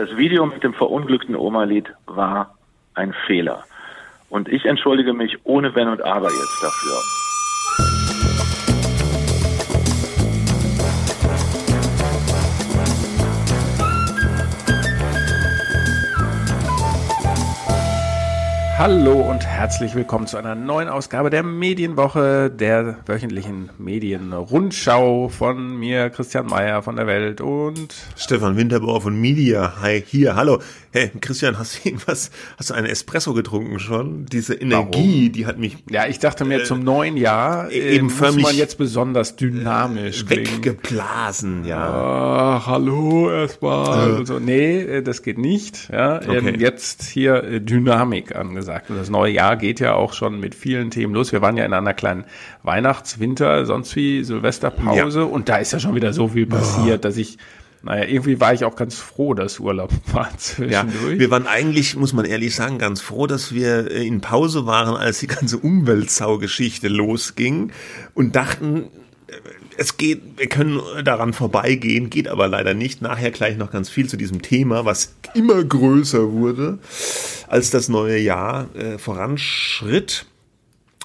das Video mit dem verunglückten Oma-Lied war ein Fehler. Und ich entschuldige mich ohne Wenn und Aber jetzt dafür. Hallo und herzlich willkommen zu einer neuen Ausgabe der Medienwoche, der wöchentlichen Medienrundschau von mir, Christian Mayer von der Welt und Stefan Winterbauer von Media. Hi, hier, hallo. Hey, Christian, hast du irgendwas, hast du einen Espresso getrunken schon? Diese Energie, Warum? die hat mich. Ja, ich dachte mir, äh, zum neuen Jahr äh, eben muss man jetzt besonders dynamisch äh, weggeblasen, ja. Ach, hallo erstmal. Äh. Also, nee, äh, das geht nicht. Ja, ähm, okay. jetzt hier äh, Dynamik angesagt. Und das neue Jahr geht ja auch schon mit vielen Themen los. Wir waren ja in einer kleinen Weihnachts-, Winter-, sonst wie Silvesterpause ja. und da ist ja schon wieder so viel passiert, oh. dass ich naja, irgendwie war ich auch ganz froh, dass Urlaub war zwischendurch. Ja, wir waren eigentlich, muss man ehrlich sagen, ganz froh, dass wir äh, in Pause waren, als die ganze Umweltsau-Geschichte losging und dachten, äh, es geht, wir können daran vorbeigehen, geht aber leider nicht. Nachher gleich noch ganz viel zu diesem Thema, was immer größer wurde, als das neue Jahr äh, voranschritt.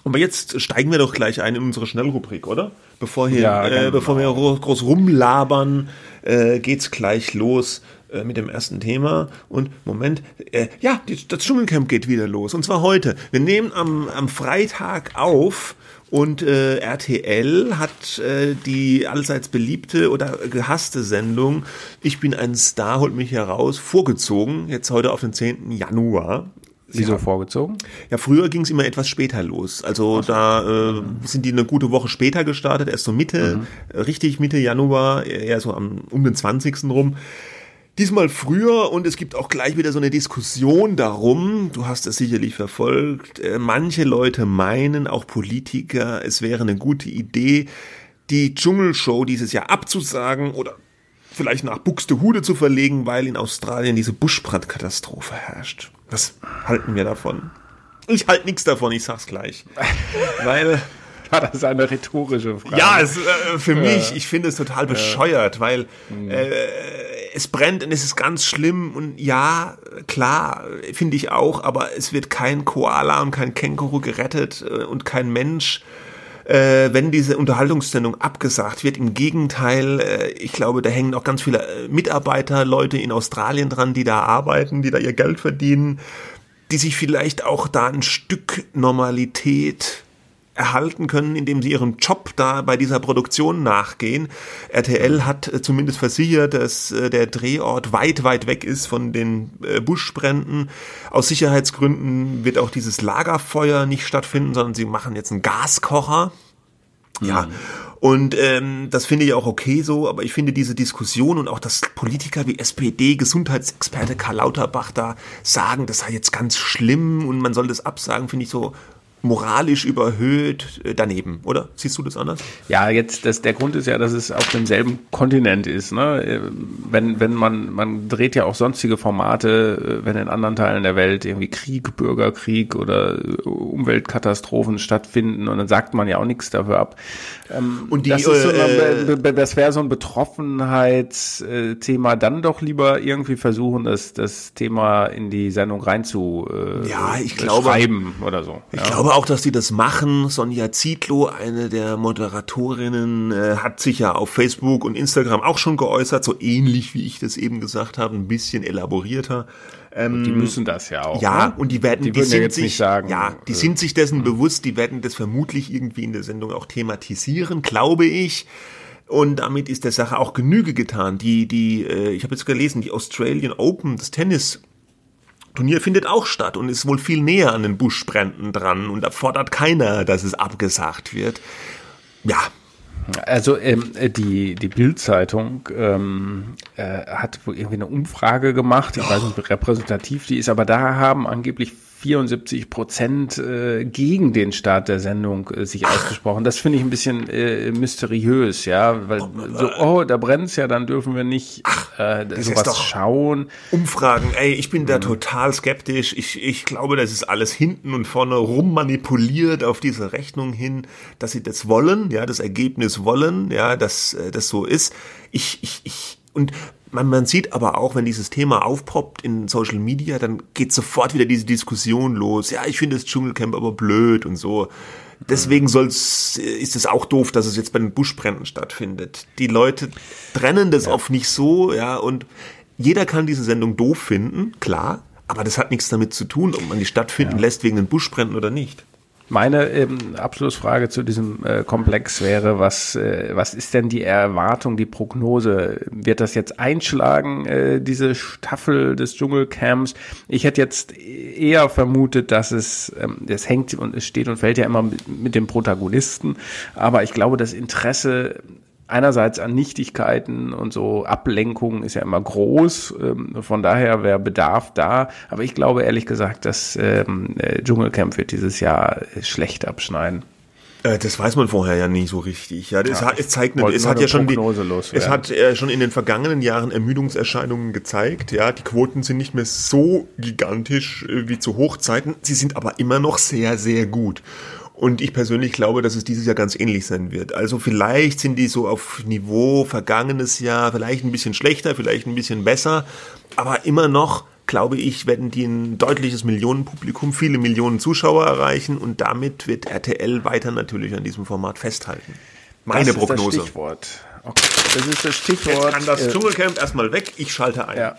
Aber jetzt steigen wir doch gleich ein in unsere Schnellrubrik, oder? Bevor, hier, ja, äh, bevor wir groß rumlabern, äh, geht's gleich los äh, mit dem ersten Thema. Und Moment, äh, ja, die, das Dschungelcamp geht wieder los. Und zwar heute. Wir nehmen am, am Freitag auf. Und äh, RTL hat äh, die allseits beliebte oder gehasste Sendung Ich bin ein Star, holt mich heraus, vorgezogen, jetzt heute auf den 10. Januar. Wieso haben, vorgezogen? Ja, früher ging es immer etwas später los. Also so. da äh, sind die eine gute Woche später gestartet, erst so Mitte, mhm. richtig Mitte Januar, eher so am, um den 20. rum. Diesmal früher und es gibt auch gleich wieder so eine Diskussion darum, du hast es sicherlich verfolgt, äh, manche Leute meinen, auch Politiker, es wäre eine gute Idee, die Dschungelshow dieses Jahr abzusagen oder vielleicht nach Buxtehude zu verlegen, weil in Australien diese Buschbrandkatastrophe herrscht. Was halten wir davon? Ich halte nichts davon, ich sag's gleich. weil. Ja, das ist eine rhetorische Frage. Ja, es, äh, für mich, ich finde es total bescheuert, weil mhm. äh, es brennt und es ist ganz schlimm und ja, klar, finde ich auch, aber es wird kein Koala und kein Känguru gerettet äh, und kein Mensch äh, wenn diese Unterhaltungssendung abgesagt wird. Im Gegenteil, äh, ich glaube, da hängen auch ganz viele äh, Mitarbeiter, Leute in Australien dran, die da arbeiten, die da ihr Geld verdienen, die sich vielleicht auch da ein Stück Normalität erhalten können, indem sie ihrem Job da bei dieser Produktion nachgehen. RTL hat äh, zumindest versichert, dass äh, der Drehort weit, weit weg ist von den äh, Buschbränden. Aus Sicherheitsgründen wird auch dieses Lagerfeuer nicht stattfinden, sondern sie machen jetzt einen Gaskocher. Ja, mhm. und ähm, das finde ich auch okay so, aber ich finde diese Diskussion und auch, dass Politiker wie SPD, Gesundheitsexperte Karl Lauterbach da sagen, das sei jetzt ganz schlimm und man soll das absagen, finde ich so moralisch überhöht äh, daneben, oder? Siehst du das anders? Ja, jetzt, das, der Grund ist ja, dass es auf demselben Kontinent ist. Ne? Äh, wenn, wenn man, man dreht ja auch sonstige Formate, äh, wenn in anderen Teilen der Welt irgendwie Krieg, Bürgerkrieg oder Umweltkatastrophen stattfinden und dann sagt man ja auch nichts dafür ab. Ähm, und die, das, ist so eine, das wäre so ein Betroffenheitsthema, dann doch lieber irgendwie versuchen, das, das Thema in die Sendung rein zu ja, ich glaube, schreiben oder so. Ich ja. glaube auch, dass die das machen. Sonja Zietlow, eine der Moderatorinnen, äh, hat sich ja auf Facebook und Instagram auch schon geäußert, so ähnlich wie ich das eben gesagt habe, ein bisschen elaborierter. Ähm, die müssen das ja auch. Ja, ne? und die werden, die, die sind ja sich, sagen, ja, die äh, sind sich dessen mh. bewusst, die werden das vermutlich irgendwie in der Sendung auch thematisieren, glaube ich. Und damit ist der Sache auch Genüge getan. Die, die, äh, ich habe jetzt gelesen, die Australian Open, das Tennis Turnier findet auch statt und ist wohl viel näher an den Buschbränden dran und da fordert keiner, dass es abgesagt wird. Ja. Also ähm, die, die Bild-Zeitung ähm, äh, hat wohl irgendwie eine Umfrage gemacht, ich weiß nicht, wie repräsentativ die ist, aber da haben angeblich 74 Prozent äh, gegen den Start der Sendung äh, sich ausgesprochen. Das finde ich ein bisschen äh, mysteriös, ja, weil so, oh, da brennt's ja, dann dürfen wir nicht äh, sowas schauen. Umfragen, ey, ich bin da mhm. total skeptisch. Ich, ich glaube, das ist alles hinten und vorne rum manipuliert auf diese Rechnung hin, dass sie das wollen, ja, das Ergebnis wollen, ja, dass äh, das so ist. Ich, ich, ich, und man, man sieht aber auch, wenn dieses Thema aufpoppt in Social Media, dann geht sofort wieder diese Diskussion los. Ja, ich finde das Dschungelcamp aber blöd und so. Deswegen soll's, ist es auch doof, dass es jetzt bei den Buschbränden stattfindet. Die Leute trennen das ja. oft nicht so, ja, und jeder kann diese Sendung doof finden, klar, aber das hat nichts damit zu tun, ob man die stattfinden ja. lässt wegen den Buschbränden oder nicht. Meine ähm, Abschlussfrage zu diesem äh, Komplex wäre, was, äh, was ist denn die Erwartung, die Prognose? Wird das jetzt einschlagen, äh, diese Staffel des Dschungelcamps? Ich hätte jetzt eher vermutet, dass es, ähm, es hängt und es steht und fällt ja immer mit, mit dem Protagonisten, aber ich glaube, das Interesse einerseits an Nichtigkeiten und so Ablenkungen ist ja immer groß. Ähm, von daher wäre Bedarf da. Aber ich glaube ehrlich gesagt, dass ähm, äh, Dschungelcamp wird dieses Jahr schlecht abschneiden. Äh, das weiß man vorher ja nicht so richtig. Ja, es, ja, hat, es zeigt, es hat ja schon die, es hat äh, schon in den vergangenen Jahren Ermüdungserscheinungen gezeigt. Ja, die Quoten sind nicht mehr so gigantisch äh, wie zu Hochzeiten. Sie sind aber immer noch sehr, sehr gut. Und ich persönlich glaube, dass es dieses Jahr ganz ähnlich sein wird. Also vielleicht sind die so auf Niveau vergangenes Jahr, vielleicht ein bisschen schlechter, vielleicht ein bisschen besser, aber immer noch, glaube ich, werden die ein deutliches Millionenpublikum, viele Millionen Zuschauer erreichen und damit wird RTL weiter natürlich an diesem Format festhalten. Meine das Prognose. Ist das Stichwort. Okay. Das ist das Stichwort. Jetzt kann das äh, Dschungelcamp erstmal weg, ich schalte ein. Ja.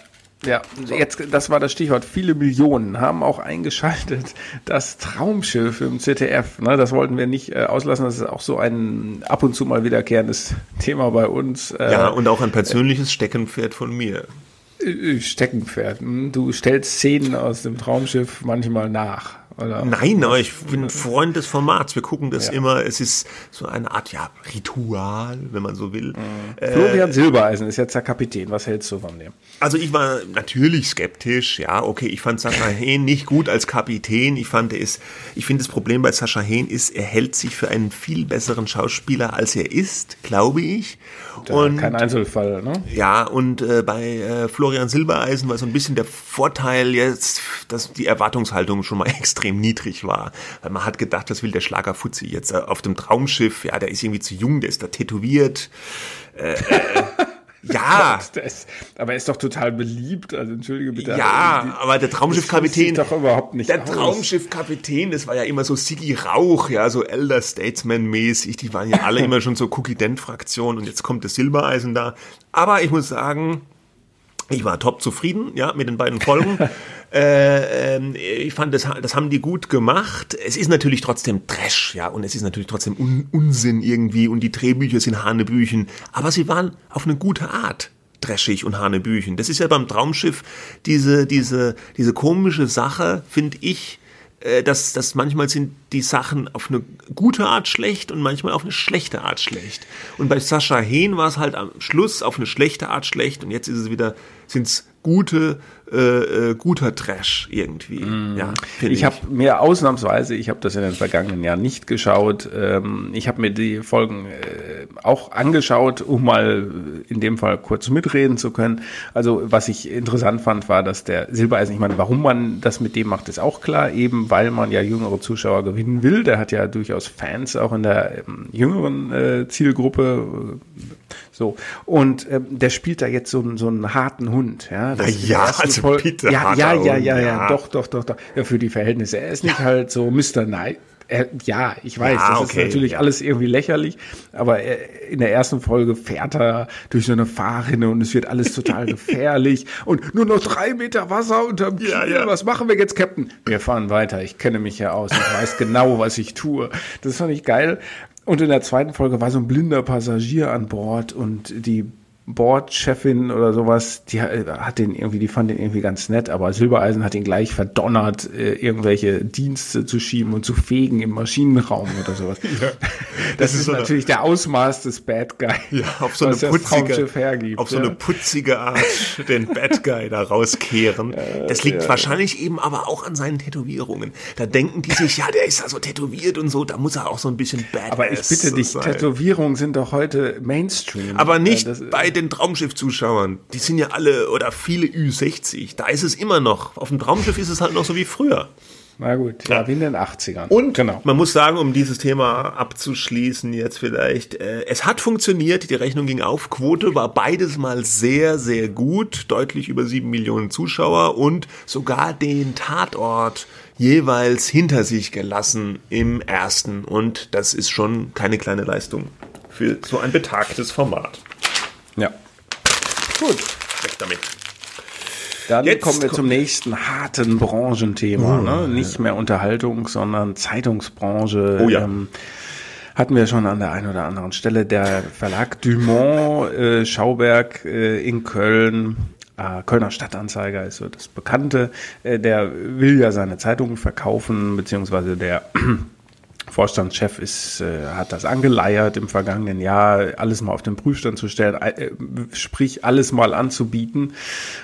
Ja, jetzt, das war das Stichwort. Viele Millionen haben auch eingeschaltet. Das Traumschiff im ZDF, ne, das wollten wir nicht äh, auslassen. Das ist auch so ein ab und zu mal wiederkehrendes Thema bei uns. Äh, ja, und auch ein persönliches Steckenpferd von mir. Äh, Steckenpferd. Hm, du stellst Szenen aus dem Traumschiff manchmal nach. Oder? Nein, aber ich bin Freund des Formats. Wir gucken das ja. immer. Es ist so eine Art ja, Ritual, wenn man so will. Mhm. Äh, Florian Silbereisen ist jetzt der Kapitän. Was hältst du von dem? Also ich war natürlich skeptisch. Ja, okay, ich fand Sascha Hehn nicht gut als Kapitän. Ich fand es, ich finde das Problem bei Sascha Hehn ist, er hält sich für einen viel besseren Schauspieler, als er ist, glaube ich. Und, kein Einzelfall, ne? Ja, und äh, bei äh, Florian Silbereisen war so ein bisschen der Vorteil jetzt, dass die Erwartungshaltung schon mal extrem niedrig war. Weil man hat gedacht, das will der Schlagerfuzzi jetzt äh, auf dem Traumschiff. Ja, der ist irgendwie zu jung, der ist da tätowiert. Äh, äh, ja. Gott, ist, aber er ist doch total beliebt, also entschuldige bitte. Ja, die, aber der Traumschiffkapitän. doch überhaupt nicht. Der. Traumschiffkapitän, das war ja immer so Siggy Rauch, ja, so Elder Statesman-mäßig. Die waren ja alle immer schon so Cookie-Dent-Fraktion und jetzt kommt das Silbereisen da. Aber ich muss sagen, ich war top zufrieden, ja, mit den beiden Folgen. äh, äh, ich fand, das, das haben die gut gemacht. Es ist natürlich trotzdem Trash, ja, und es ist natürlich trotzdem Un Unsinn irgendwie und die Drehbücher sind Hanebüchen. Aber sie waren auf eine gute Art trashig und Hanebüchen. Das ist ja beim Traumschiff diese, diese, diese komische Sache, finde ich, dass, dass manchmal sind die Sachen auf eine gute Art schlecht und manchmal auf eine schlechte Art schlecht. Und bei Sascha Hehn war es halt am Schluss auf eine schlechte Art schlecht und jetzt ist es wieder, sind es gute äh, äh, guter Trash irgendwie. Mm. Ja, ich, ich. habe mir ausnahmsweise, ich habe das in den vergangenen Jahren nicht geschaut, ähm, ich habe mir die Folgen äh, auch angeschaut, um mal in dem Fall kurz mitreden zu können. Also was ich interessant fand, war, dass der Silbereisen, ich meine, warum man das mit dem macht, ist auch klar, eben weil man ja jüngere Zuschauer gewinnen will. Der hat ja durchaus Fans auch in der ähm, jüngeren äh, Zielgruppe. So. Und ähm, der spielt da jetzt so, so einen harten Hund. Ja, das ja, also Folge, bitte. Ja, ja, ja, ja, ja, doch, doch, doch, doch. Ja, für die Verhältnisse. Er ist nicht ja. halt so Mr. Night. Er, ja, ich weiß, ja, das okay. ist natürlich alles irgendwie lächerlich, aber er, in der ersten Folge fährt er durch so eine Fahrrinne und es wird alles total gefährlich und nur noch drei Meter Wasser unterm Kiel. Ja, ja. Was machen wir jetzt, Captain? Wir fahren weiter. Ich kenne mich ja aus. Ich weiß genau, was ich tue. Das fand ich geil. Und in der zweiten Folge war so ein blinder Passagier an Bord und die Bordchefin oder sowas, die hat den irgendwie, die fand den irgendwie ganz nett, aber Silbereisen hat ihn gleich verdonnert, äh, irgendwelche Dienste zu schieben und zu fegen im Maschinenraum oder sowas. Ja, das, das, ist, ist so natürlich eine, der Ausmaß des Bad Guy. Ja, auf so eine putzige, hergibt, auf so ja. eine putzige Art den Bad Guy da rauskehren. Ja, das liegt wahrscheinlich eben aber auch an seinen Tätowierungen. Da denken die sich, ja, der ist ja so tätowiert und so, da muss er auch so ein bisschen Bad Aber ich bitte dich, sein. Tätowierungen sind doch heute Mainstream. Aber nicht bei den Traumschiff-Zuschauern, die sind ja alle oder viele Ü60, da ist es immer noch. Auf dem Traumschiff ist es halt noch so wie früher. Na gut, ja, ja, wie in den 80ern. Und genau. man muss sagen, um dieses Thema abzuschließen, jetzt vielleicht, äh, es hat funktioniert, die Rechnung ging auf, Quote war beides mal sehr, sehr gut, deutlich über sieben Millionen Zuschauer und sogar den Tatort jeweils hinter sich gelassen im ersten. Und das ist schon keine kleine Leistung für so ein betagtes Format. Ja. Gut. Weg damit. Dann Jetzt kommen wir zum nächsten harten Branchenthema. Oh, ne? Nicht mehr Unterhaltung, sondern Zeitungsbranche. Oh ja. Ähm, hatten wir schon an der einen oder anderen Stelle. Der Verlag Dumont äh, Schauberg äh, in Köln, äh, Kölner Stadtanzeiger ist so das Bekannte, äh, der will ja seine Zeitungen verkaufen, beziehungsweise der Vorstandschef ist, äh, hat das angeleiert im vergangenen Jahr, alles mal auf den Prüfstand zu stellen, äh, sprich alles mal anzubieten.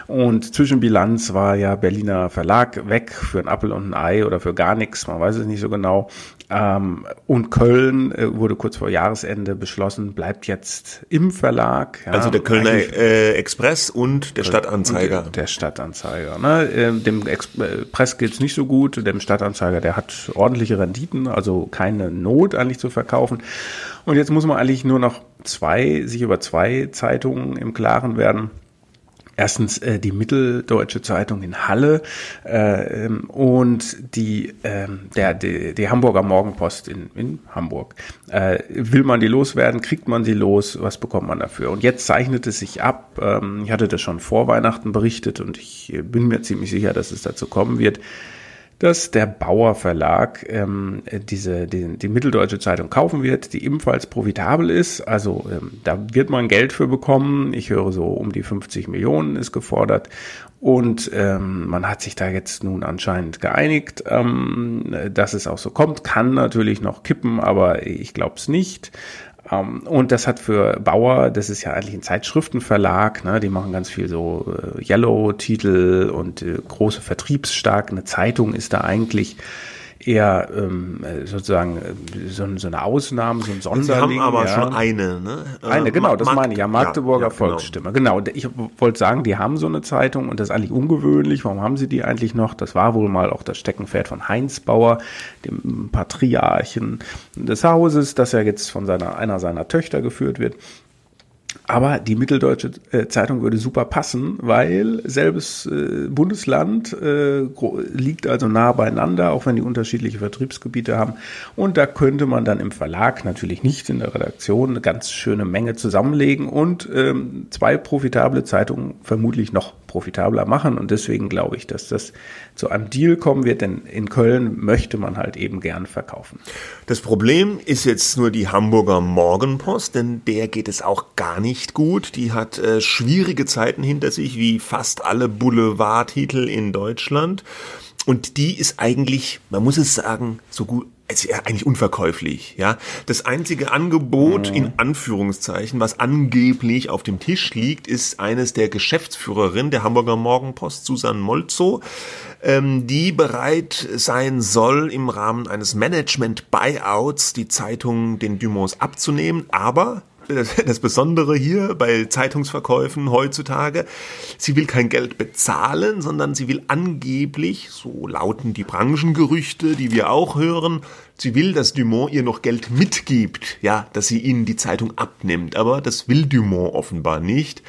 Und Zwischenbilanz war ja Berliner Verlag weg für ein Appel und ein Ei oder für gar nichts, man weiß es nicht so genau. Ähm, und Köln äh, wurde kurz vor Jahresende beschlossen, bleibt jetzt im Verlag. Ja, also der Kölner äh, Express und der Stadtanzeiger. Der Stadtanzeiger. Ne? Äh, dem Express geht's nicht so gut, dem Stadtanzeiger, der hat ordentliche Renditen, also keine Not eigentlich zu verkaufen. Und jetzt muss man eigentlich nur noch zwei, sich über zwei Zeitungen im Klaren werden. Erstens äh, die Mitteldeutsche Zeitung in Halle äh, und die, äh, der, die, die Hamburger Morgenpost in, in Hamburg. Äh, will man die loswerden, kriegt man sie los, was bekommt man dafür? Und jetzt zeichnet es sich ab, ähm, ich hatte das schon vor Weihnachten berichtet und ich bin mir ziemlich sicher, dass es dazu kommen wird, dass der Bauer Verlag ähm, diese die, die Mitteldeutsche Zeitung kaufen wird, die ebenfalls profitabel ist. Also ähm, da wird man Geld für bekommen. Ich höre so um die 50 Millionen ist gefordert. Und ähm, man hat sich da jetzt nun anscheinend geeinigt, ähm, dass es auch so kommt. Kann natürlich noch kippen, aber ich glaube es nicht. Ähm, und das hat für Bauer, das ist ja eigentlich ein Zeitschriftenverlag, ne, die machen ganz viel so äh, Yellow-Titel und äh, große Vertriebsstark. Eine Zeitung ist da eigentlich eher ähm, sozusagen äh, so, so, eine Ausnahme, so ein Sonderling. Sie haben aber ja. schon eine, ne? Eine, äh, genau, das Mark meine ich, ja, Magdeburger ja, ja, genau. Volksstimme. Genau. genau, ich wollte sagen, die haben so eine Zeitung und das ist eigentlich ungewöhnlich. Warum haben sie die eigentlich noch? Das war wohl mal auch das Steckenpferd von Heinz Bauer, dem Patriarchen des Hauses, das ja jetzt von seiner, einer seiner Töchter geführt wird. Aber die Mitteldeutsche äh, Zeitung würde super passen, weil selbes äh, Bundesland äh, liegt also nah beieinander, auch wenn die unterschiedliche Vertriebsgebiete haben. Und da könnte man dann im Verlag, natürlich nicht in der Redaktion, eine ganz schöne Menge zusammenlegen und ähm, zwei profitable Zeitungen vermutlich noch profitabler machen. Und deswegen glaube ich, dass das zu einem Deal kommen wird, denn in Köln möchte man halt eben gern verkaufen. Das Problem ist jetzt nur die Hamburger Morgenpost, denn der geht es auch gar nicht gut. Die hat äh, schwierige Zeiten hinter sich, wie fast alle Boulevardtitel in Deutschland. Und die ist eigentlich, man muss es sagen, so gut ist ja eigentlich unverkäuflich, ja. Das einzige Angebot mhm. in Anführungszeichen, was angeblich auf dem Tisch liegt, ist eines der Geschäftsführerin der Hamburger Morgenpost, Susan Molzo, ähm, die bereit sein soll, im Rahmen eines Management-Buyouts die Zeitung den Dumonts abzunehmen, aber das Besondere hier bei Zeitungsverkäufen heutzutage, sie will kein Geld bezahlen, sondern sie will angeblich, so lauten die Branchengerüchte, die wir auch hören, sie will, dass Dumont ihr noch Geld mitgibt, ja, dass sie ihnen die Zeitung abnimmt. Aber das will Dumont offenbar nicht.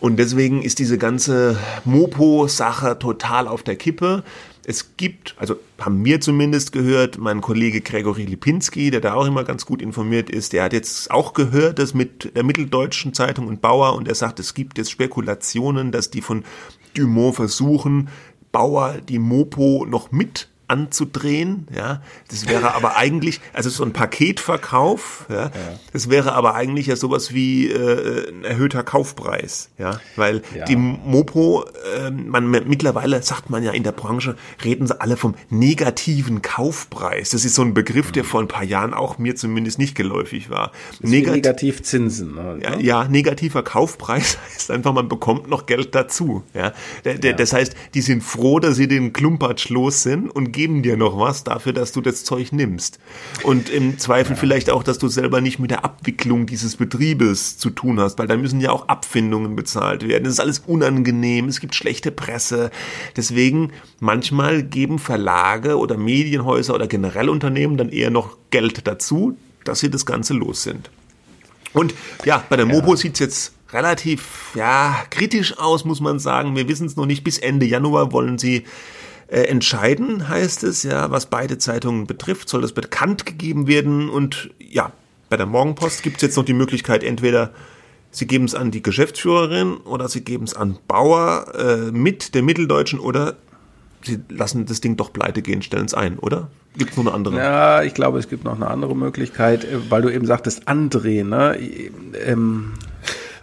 Und deswegen ist diese ganze Mopo-Sache total auf der Kippe. Es gibt, also haben wir zumindest gehört, mein Kollege Gregory Lipinski, der da auch immer ganz gut informiert ist, der hat jetzt auch gehört, dass mit der Mitteldeutschen Zeitung und Bauer und er sagt, es gibt jetzt Spekulationen, dass die von Dumont versuchen, Bauer die Mopo noch mit anzudrehen. Ja, das wäre aber eigentlich, also so ein Paketverkauf. Ja, ja. das wäre aber eigentlich ja sowas wie äh, ein erhöhter Kaufpreis. Ja, weil ja. die Mopo, äh, man mittlerweile sagt man ja in der Branche, reden sie alle vom negativen Kaufpreis. Das ist so ein Begriff, der vor ein paar Jahren auch mir zumindest nicht geläufig war. Negat Negativzinsen. Ne? Ja, ja, negativer Kaufpreis heißt einfach, man bekommt noch Geld dazu. Ja, der, der, das heißt, die sind froh, dass sie den Klumpatsch los sind und gehen geben dir noch was dafür, dass du das Zeug nimmst. Und im Zweifel ja. vielleicht auch, dass du selber nicht mit der Abwicklung dieses Betriebes zu tun hast, weil da müssen ja auch Abfindungen bezahlt werden. Das ist alles unangenehm, es gibt schlechte Presse. Deswegen manchmal geben Verlage oder Medienhäuser oder generell Unternehmen dann eher noch Geld dazu, dass sie das Ganze los sind. Und ja, bei der Mobo ja. sieht's jetzt relativ ja, kritisch aus, muss man sagen. Wir wissen es noch nicht. Bis Ende Januar wollen sie äh, entscheiden, heißt es, ja, was beide Zeitungen betrifft, soll das bekannt gegeben werden. Und ja, bei der Morgenpost gibt es jetzt noch die Möglichkeit, entweder sie geben es an die Geschäftsführerin oder sie geben es an Bauer äh, mit der Mitteldeutschen oder sie lassen das Ding doch pleite gehen, stellen es ein, oder? Gibt es noch eine andere? Ja, ich glaube, es gibt noch eine andere Möglichkeit, äh, weil du eben sagtest, andrehen, ne? Ähm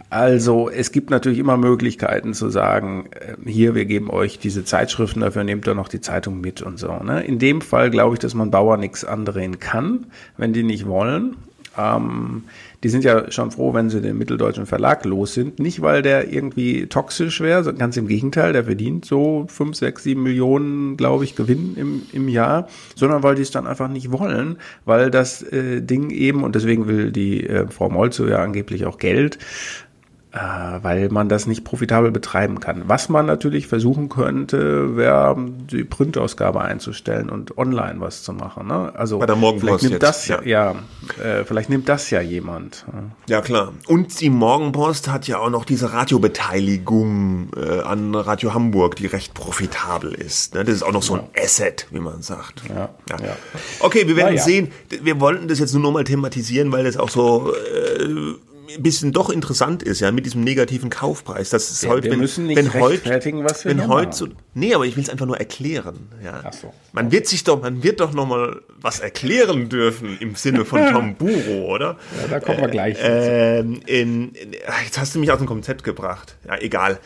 also es gibt natürlich immer Möglichkeiten zu sagen, äh, hier, wir geben euch diese Zeitschriften, dafür nehmt ihr noch die Zeitung mit und so. Ne? In dem Fall glaube ich, dass man Bauer nichts andrehen kann, wenn die nicht wollen. Ähm, die sind ja schon froh, wenn sie den mitteldeutschen Verlag los sind. Nicht, weil der irgendwie toxisch wäre, sondern ganz im Gegenteil, der verdient so fünf, sechs, sieben Millionen, glaube ich, Gewinn im, im Jahr, sondern weil die es dann einfach nicht wollen, weil das äh, Ding eben, und deswegen will die äh, Frau Molzo ja angeblich auch Geld, weil man das nicht profitabel betreiben kann. Was man natürlich versuchen könnte, wäre die Printausgabe einzustellen und online was zu machen. Ne? Also Bei der Morgenpost vielleicht nimmt jetzt, das ja, ja äh, vielleicht nimmt das ja jemand. Ja klar. Und die Morgenpost hat ja auch noch diese Radiobeteiligung äh, an Radio Hamburg, die recht profitabel ist. Ne? Das ist auch noch so ein ja. Asset, wie man sagt. Ja. ja. Okay, wir werden sehen. Wir wollten das jetzt nur noch mal thematisieren, weil das auch so äh, ein bisschen doch interessant ist, ja, mit diesem negativen Kaufpreis. Das ist wir, heute, wir wenn, müssen nicht wenn rechtfertigen, heute, was wir wenn heute so, Nee, aber ich will es einfach nur erklären. Ja. Ach so. Man wird sich doch, man wird doch noch mal was erklären dürfen im Sinne von Tom Buro, oder? Ja, da kommen wir gleich. Äh, in, in, jetzt hast du mich aus dem Konzept gebracht. Ja, egal.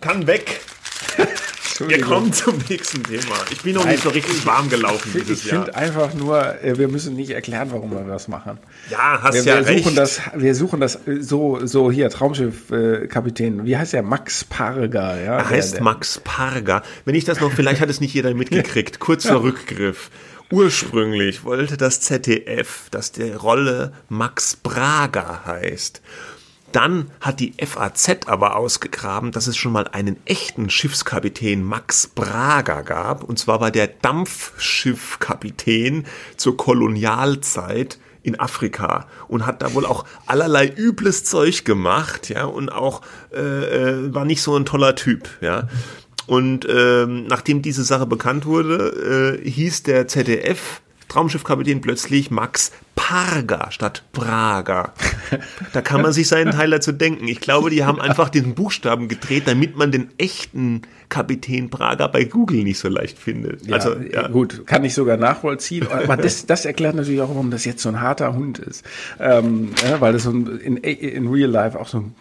Kann weg. Wir kommen zum nächsten Thema. Ich bin noch Nein, nicht so richtig warm gelaufen ich, dieses ich Jahr. Ich finde einfach nur, äh, wir müssen nicht erklären, warum wir das machen. Ja, hast wir, ja wir recht. Suchen das, wir suchen das äh, so, so hier, Traumschiff-Kapitän. Äh, Wie heißt der? Max Parga. Ja, er heißt der, der. Max Parga. Wenn ich das noch, vielleicht hat es nicht jeder mitgekriegt. Kurzer ja. Rückgriff. Ursprünglich wollte das ZDF, dass der Rolle Max Braga heißt. Dann hat die FAZ aber ausgegraben, dass es schon mal einen echten Schiffskapitän Max Braga gab. Und zwar war der Dampfschiffkapitän zur Kolonialzeit in Afrika und hat da wohl auch allerlei übles Zeug gemacht, ja, und auch äh, äh war nicht so ein toller Typ, ja. Und ähm, nachdem diese Sache bekannt wurde, äh, hieß der ZDF Traumschiffkapitän plötzlich Max Parga statt Praga. Da kann man sich seinen Teil dazu denken. Ich glaube, die haben einfach den Buchstaben gedreht, damit man den echten Kapitän Praga bei Google nicht so leicht findet. Ja, also, ja. gut, kann ich sogar nachvollziehen. Aber das, das erklärt natürlich auch, warum das jetzt so ein harter Hund ist. Ähm, ja, weil das so ein, in, in Real Life auch so ein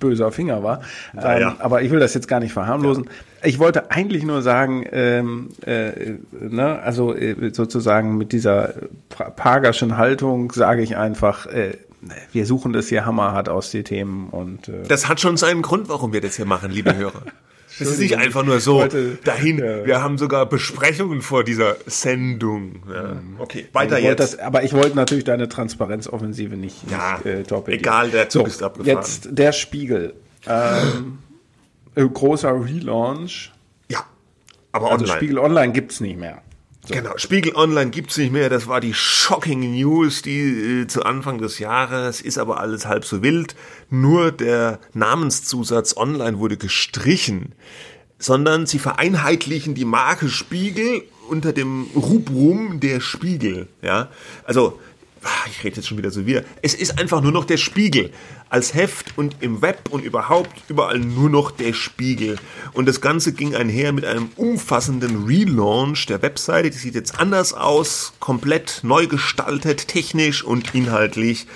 böser Finger war. Ähm. Aber ich will das jetzt gar nicht verharmlosen. Ich wollte eigentlich nur sagen, ähm, äh, ne, also äh, sozusagen mit dieser Pargerschen Haltung sage ich einfach, äh, wir suchen das hier hammerhart aus, die Themen. Und, äh das hat schon seinen Grund, warum wir das hier machen, liebe Hörer. Das ist nicht einfach nur so heute, dahin. Ja. Wir haben sogar Besprechungen vor dieser Sendung. Ja. Mhm. Okay, weiter jetzt. Das, aber ich wollte natürlich deine Transparenzoffensive nicht, ja, nicht äh, torpedieren. Egal, der Zug so, ist abgefahren. Jetzt der Spiegel. Ähm, großer Relaunch. Ja, aber also online. Spiegel Online gibt's nicht mehr. So. Genau, Spiegel Online gibt's nicht mehr. Das war die shocking News, die äh, zu Anfang des Jahres ist aber alles halb so wild. Nur der Namenszusatz Online wurde gestrichen, sondern sie vereinheitlichen die Marke Spiegel unter dem Rubrum der Spiegel. Ja, also ich rede jetzt schon wieder so wieder. Es ist einfach nur noch der Spiegel. Als Heft und im Web und überhaupt überall nur noch der Spiegel. Und das Ganze ging einher mit einem umfassenden Relaunch der Webseite. Die sieht jetzt anders aus, komplett neu gestaltet, technisch und inhaltlich.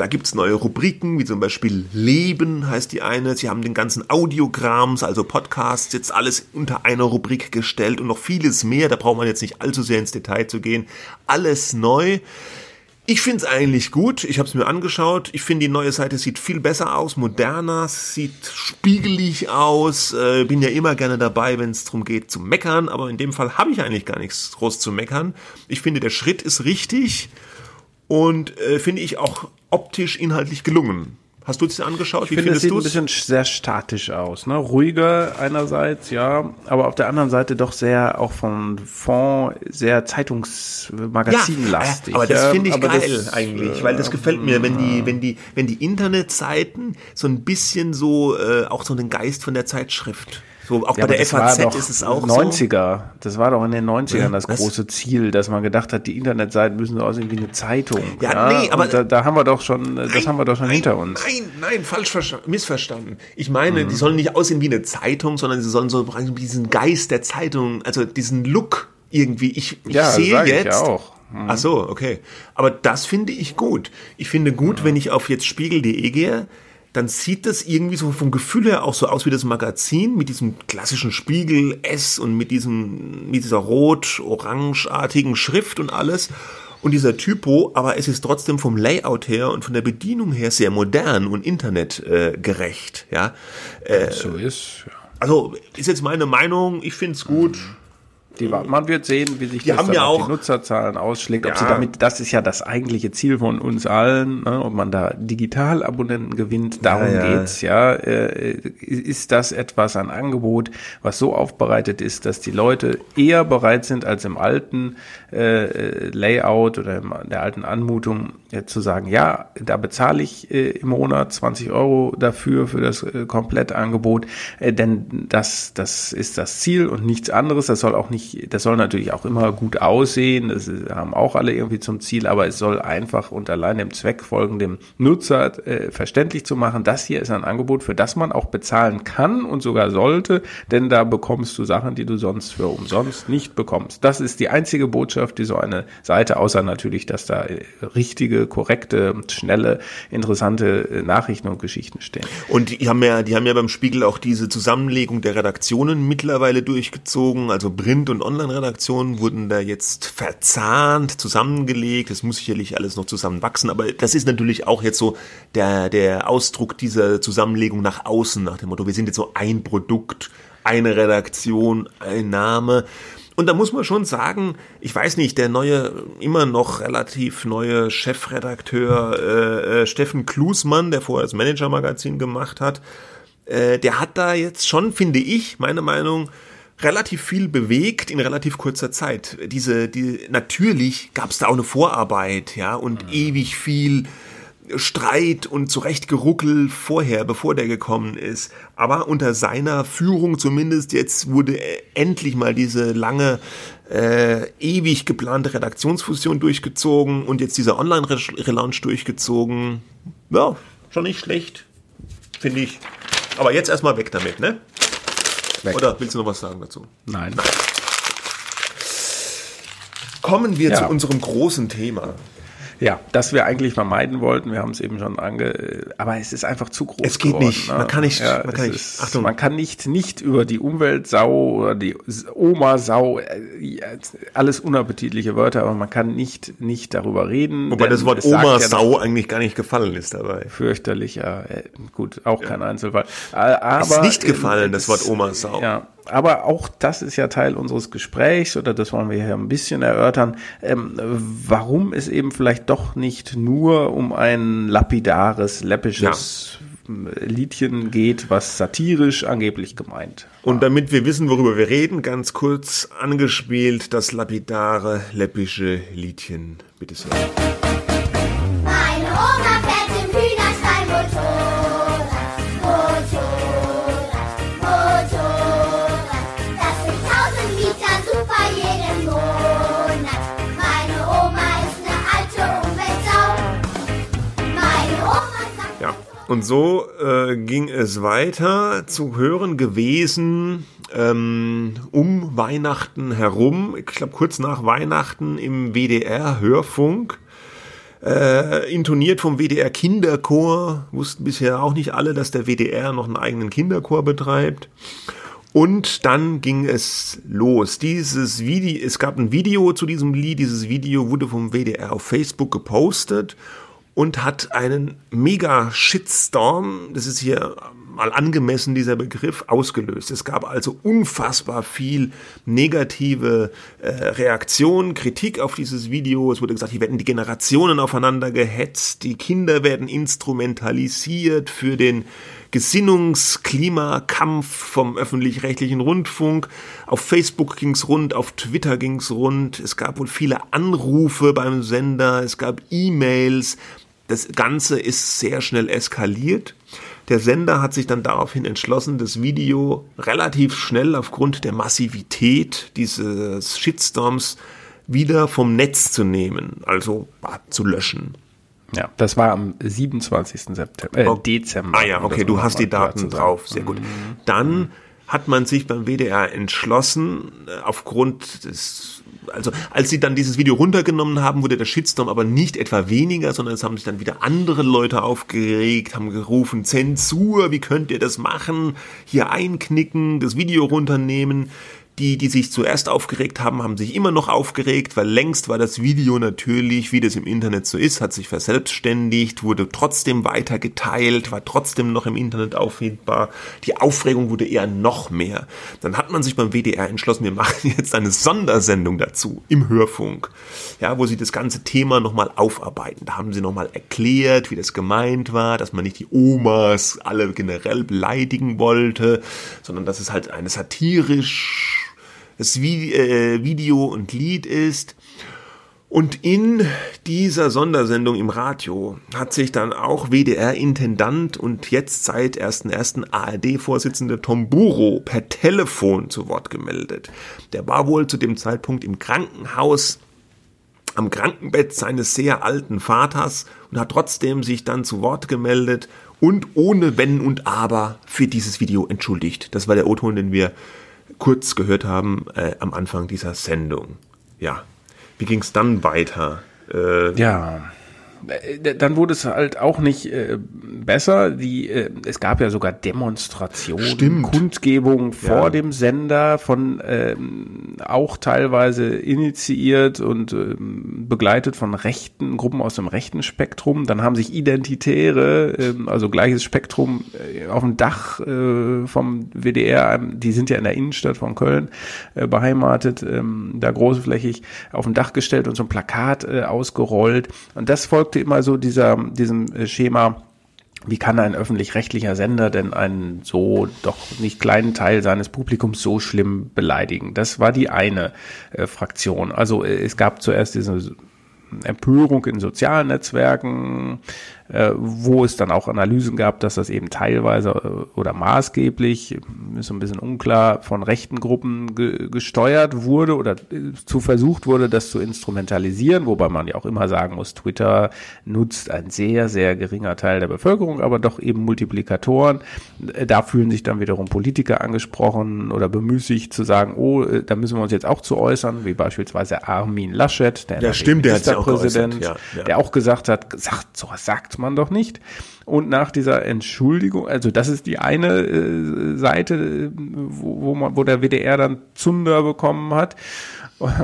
Da gibt's neue Rubriken, wie zum Beispiel Leben heißt die eine. Sie haben den ganzen Audiograms, also Podcasts, jetzt alles unter einer Rubrik gestellt und noch vieles mehr. Da braucht man jetzt nicht allzu sehr ins Detail zu gehen. Alles neu. Ich finde es eigentlich gut. Ich habe es mir angeschaut. Ich finde, die neue Seite sieht viel besser aus, moderner, sieht spiegelig aus. Äh, bin ja immer gerne dabei, wenn es darum geht zu meckern. Aber in dem Fall habe ich eigentlich gar nichts groß zu meckern. Ich finde, der Schritt ist richtig und äh, finde ich auch optisch inhaltlich gelungen. Hast du es dir angeschaut? Ich Wie finde, es sieht du's? ein bisschen sehr statisch aus. Ne? Ruhiger einerseits, ja, aber auf der anderen Seite doch sehr, auch vom Fond, sehr Zeitungsmagazinlastig. Ja, aber das finde ich geil das, eigentlich, weil das gefällt mir, wenn die, wenn die, wenn die Internetseiten so ein bisschen so, äh, auch so einen Geist von der Zeitschrift so, auch ja, bei der FAZ ist es auch 90er. So. Das war doch in den 90ern ja, das große Ziel, dass man gedacht hat, die Internetseiten müssen so aussehen wie eine Zeitung. Ja, ja? nee, aber da, da, haben wir doch schon, nein, das haben wir doch schon nein, hinter uns. Nein, nein, falsch missverstanden. Ich meine, mhm. die sollen nicht aussehen wie eine Zeitung, sondern sie sollen so diesen Geist der Zeitung, also diesen Look irgendwie. Ich, ich ja, sehe jetzt. Ich auch. Mhm. Ach so, okay. Aber das finde ich gut. Ich finde gut, mhm. wenn ich auf jetzt spiegel.de gehe, dann sieht das irgendwie so vom Gefühl her auch so aus wie das Magazin mit diesem klassischen Spiegel S und mit diesem, mit dieser rot-orangeartigen Schrift und alles. Und dieser Typo, aber es ist trotzdem vom Layout her und von der Bedienung her sehr modern und internetgerecht, äh, ja. Äh, so ist, ja. Also, ist jetzt meine Meinung, ich find's gut. Mhm. Die, man wird sehen, wie sich die das dann ja auf die Nutzerzahlen ausschlägt. Ob ja. sie damit, das ist ja das eigentliche Ziel von uns allen, ne, ob man da Digitalabonnenten gewinnt, darum ja, ja. geht's, ja. Äh, ist das etwas, ein Angebot, was so aufbereitet ist, dass die Leute eher bereit sind, als im alten äh, Layout oder in der alten Anmutung äh, zu sagen, ja, da bezahle ich äh, im Monat 20 Euro dafür, für das äh, Komplettangebot, äh, denn das, das ist das Ziel und nichts anderes. Das soll auch nicht das soll natürlich auch immer gut aussehen, das haben auch alle irgendwie zum Ziel, aber es soll einfach und allein dem Zweck folgen, dem Nutzer äh, verständlich zu machen, das hier ist ein Angebot, für das man auch bezahlen kann und sogar sollte, denn da bekommst du Sachen, die du sonst für umsonst nicht bekommst. Das ist die einzige Botschaft, die so eine Seite, außer natürlich, dass da äh, richtige, korrekte, schnelle, interessante äh, Nachrichten und Geschichten stehen. Und die haben ja, die haben ja beim Spiegel auch diese Zusammenlegung der Redaktionen mittlerweile durchgezogen, also Print und Online-Redaktionen wurden da jetzt verzahnt, zusammengelegt. Das muss sicherlich alles noch zusammenwachsen, aber das ist natürlich auch jetzt so der, der Ausdruck dieser Zusammenlegung nach außen, nach dem Motto, wir sind jetzt so ein Produkt, eine Redaktion, ein Name. Und da muss man schon sagen, ich weiß nicht, der neue, immer noch relativ neue Chefredakteur äh, äh, Steffen Klusmann, der vorher das Manager-Magazin gemacht hat, äh, der hat da jetzt schon, finde ich, meine Meinung, relativ viel bewegt in relativ kurzer Zeit. Diese, die, natürlich gab es da auch eine Vorarbeit, ja, und mhm. ewig viel Streit und zurechtgeruckel vorher, bevor der gekommen ist. Aber unter seiner Führung zumindest jetzt wurde endlich mal diese lange, äh, ewig geplante Redaktionsfusion durchgezogen und jetzt dieser Online-Relaunch durchgezogen. Ja, schon nicht schlecht, finde ich. Aber jetzt erstmal weg damit, ne? Weg. Oder willst du noch was sagen dazu? Nein. Kommen wir ja. zu unserem großen Thema. Ja, das wir eigentlich vermeiden wollten. Wir haben es eben schon ange, aber es ist einfach zu groß. Es geht geworden, nicht. Ne? Man kann nicht. Ja, man, kann nicht. Ist, Achtung. man kann nicht nicht über die Umweltsau oder die Oma-Sau, äh, alles unappetitliche Wörter, aber man kann nicht nicht darüber reden. Wobei das Wort Oma-Sau ja eigentlich gar nicht gefallen ist dabei. Fürchterlich, ja. Äh, gut, auch ja. kein Einzelfall. Aber ist nicht gefallen, das Wort Oma-Sau. Ja, aber auch das ist ja Teil unseres Gesprächs oder das wollen wir hier ein bisschen erörtern, ähm, warum es eben vielleicht doch nicht nur um ein lapidares, läppisches ja. Liedchen geht, was satirisch angeblich gemeint. War. Und damit wir wissen, worüber wir reden, ganz kurz angespielt das lapidare, läppische Liedchen. Bitte sehr. Meine Oma fährt im Hühnerstall Motor. Und so äh, ging es weiter zu hören gewesen ähm, um Weihnachten herum, ich glaube kurz nach Weihnachten im WDR-Hörfunk. Äh, intoniert vom WDR Kinderchor, wussten bisher auch nicht alle, dass der WDR noch einen eigenen Kinderchor betreibt. Und dann ging es los. Dieses Video, es gab ein Video zu diesem Lied. Dieses Video wurde vom WDR auf Facebook gepostet und hat einen mega Shitstorm, das ist hier mal angemessen dieser Begriff, ausgelöst. Es gab also unfassbar viel negative äh, Reaktionen, Kritik auf dieses Video. Es wurde gesagt, hier werden die Generationen aufeinander gehetzt, die Kinder werden instrumentalisiert für den Gesinnungsklimakampf vom öffentlich-rechtlichen Rundfunk. Auf Facebook ging's rund, auf Twitter ging's rund. Es gab wohl viele Anrufe beim Sender, es gab E-Mails. Das Ganze ist sehr schnell eskaliert. Der Sender hat sich dann daraufhin entschlossen, das Video relativ schnell aufgrund der Massivität dieses Shitstorms wieder vom Netz zu nehmen, also zu löschen. Ja, das war am 27. September, äh. Dezember. Ah ja, okay, du hast die Daten drauf, sehr gut. Dann hat man sich beim WDR entschlossen, äh, aufgrund des, also als sie dann dieses Video runtergenommen haben, wurde der Shitstorm aber nicht etwa weniger, sondern es haben sich dann wieder andere Leute aufgeregt, haben gerufen, Zensur, wie könnt ihr das machen? Hier einknicken, das Video runternehmen. Die, die sich zuerst aufgeregt haben, haben sich immer noch aufgeregt, weil längst war das Video natürlich, wie das im Internet so ist, hat sich verselbstständigt, wurde trotzdem weiter geteilt, war trotzdem noch im Internet auffindbar. Die Aufregung wurde eher noch mehr. Dann hat man sich beim WDR entschlossen, wir machen jetzt eine Sondersendung dazu im Hörfunk, ja, wo sie das ganze Thema nochmal aufarbeiten. Da haben sie nochmal erklärt, wie das gemeint war, dass man nicht die Omas alle generell beleidigen wollte, sondern dass es halt eine satirisch das äh, Video und Lied ist. Und in dieser Sondersendung im Radio hat sich dann auch WDR-Intendant und jetzt seit 1.1. ARD-Vorsitzende Tom Buro per Telefon zu Wort gemeldet. Der war wohl zu dem Zeitpunkt im Krankenhaus am Krankenbett seines sehr alten Vaters und hat trotzdem sich dann zu Wort gemeldet und ohne Wenn und Aber für dieses Video entschuldigt. Das war der O-Ton, den wir kurz gehört haben äh, am Anfang dieser Sendung. Ja, wie ging es dann weiter? Äh, ja, dann wurde es halt auch nicht äh, besser. Die, äh, es gab ja sogar Demonstrationen, Stimmt. Kundgebungen vor ja. dem Sender, von ähm, auch teilweise initiiert und ähm, begleitet von rechten Gruppen aus dem rechten Spektrum. Dann haben sich Identitäre, ähm, also gleiches Spektrum, äh, auf dem Dach äh, vom WDR, die sind ja in der Innenstadt von Köln äh, beheimatet, ähm, da großflächig auf dem Dach gestellt und so ein Plakat äh, ausgerollt. Und das folgt folgte immer so dieser, diesem äh, Schema, wie kann ein öffentlich-rechtlicher Sender denn einen so doch nicht kleinen Teil seines Publikums so schlimm beleidigen? Das war die eine äh, Fraktion. Also äh, es gab zuerst diese Empörung in sozialen Netzwerken, äh, wo es dann auch Analysen gab, dass das eben teilweise äh, oder maßgeblich, ist so ein bisschen unklar, von rechten Gruppen ge gesteuert wurde oder äh, zu versucht wurde, das zu instrumentalisieren, wobei man ja auch immer sagen muss, Twitter nutzt ein sehr, sehr geringer Teil der Bevölkerung, aber doch eben Multiplikatoren. Da fühlen sich dann wiederum Politiker angesprochen oder bemüßigt zu sagen, oh, da müssen wir uns jetzt auch zu äußern, wie beispielsweise Armin Laschet, der ja, stimmt, der Ministerpräsident, ja, ja. der auch gesagt hat, sagt, sowas sagt man doch nicht. Und nach dieser Entschuldigung, also das ist die eine äh, Seite, wo, wo, man, wo der WDR dann Zunder bekommen hat.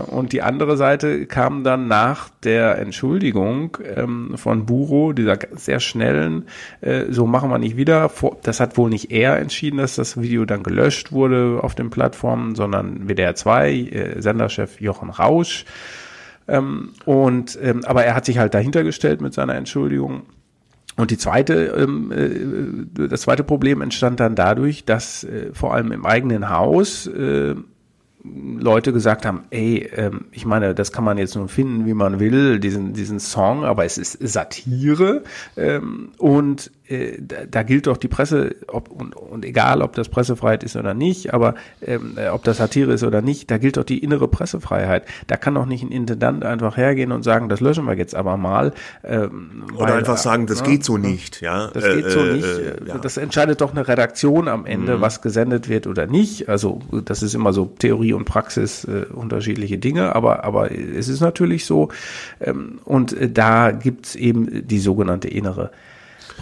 Und die andere Seite kam dann nach der Entschuldigung ähm, von Buro, dieser sehr schnellen, äh, so machen wir nicht wieder. Das hat wohl nicht er entschieden, dass das Video dann gelöscht wurde auf den Plattformen, sondern WDR 2, äh, Senderchef Jochen Rausch. Ähm, und ähm, aber er hat sich halt dahinter gestellt mit seiner Entschuldigung und die zweite, ähm, äh, das zweite Problem entstand dann dadurch, dass äh, vor allem im eigenen Haus äh, Leute gesagt haben, ey, ähm, ich meine, das kann man jetzt nur finden, wie man will, diesen, diesen Song, aber es ist Satire ähm, und äh, da, da, gilt doch die Presse, ob, und, und egal, ob das Pressefreiheit ist oder nicht, aber ähm, äh, ob das Satire ist oder nicht, da gilt doch die innere Pressefreiheit. Da kann doch nicht ein Intendant einfach hergehen und sagen, das löschen wir jetzt aber mal. Ähm, oder weil, einfach sagen, das äh, geht so nicht. Ja, das geht so äh, nicht. Äh, ja. Das entscheidet doch eine Redaktion am Ende, mhm. was gesendet wird oder nicht. Also das ist immer so Theorie und Praxis äh, unterschiedliche Dinge, aber aber es ist natürlich so. Ähm, und da gibt's eben die sogenannte innere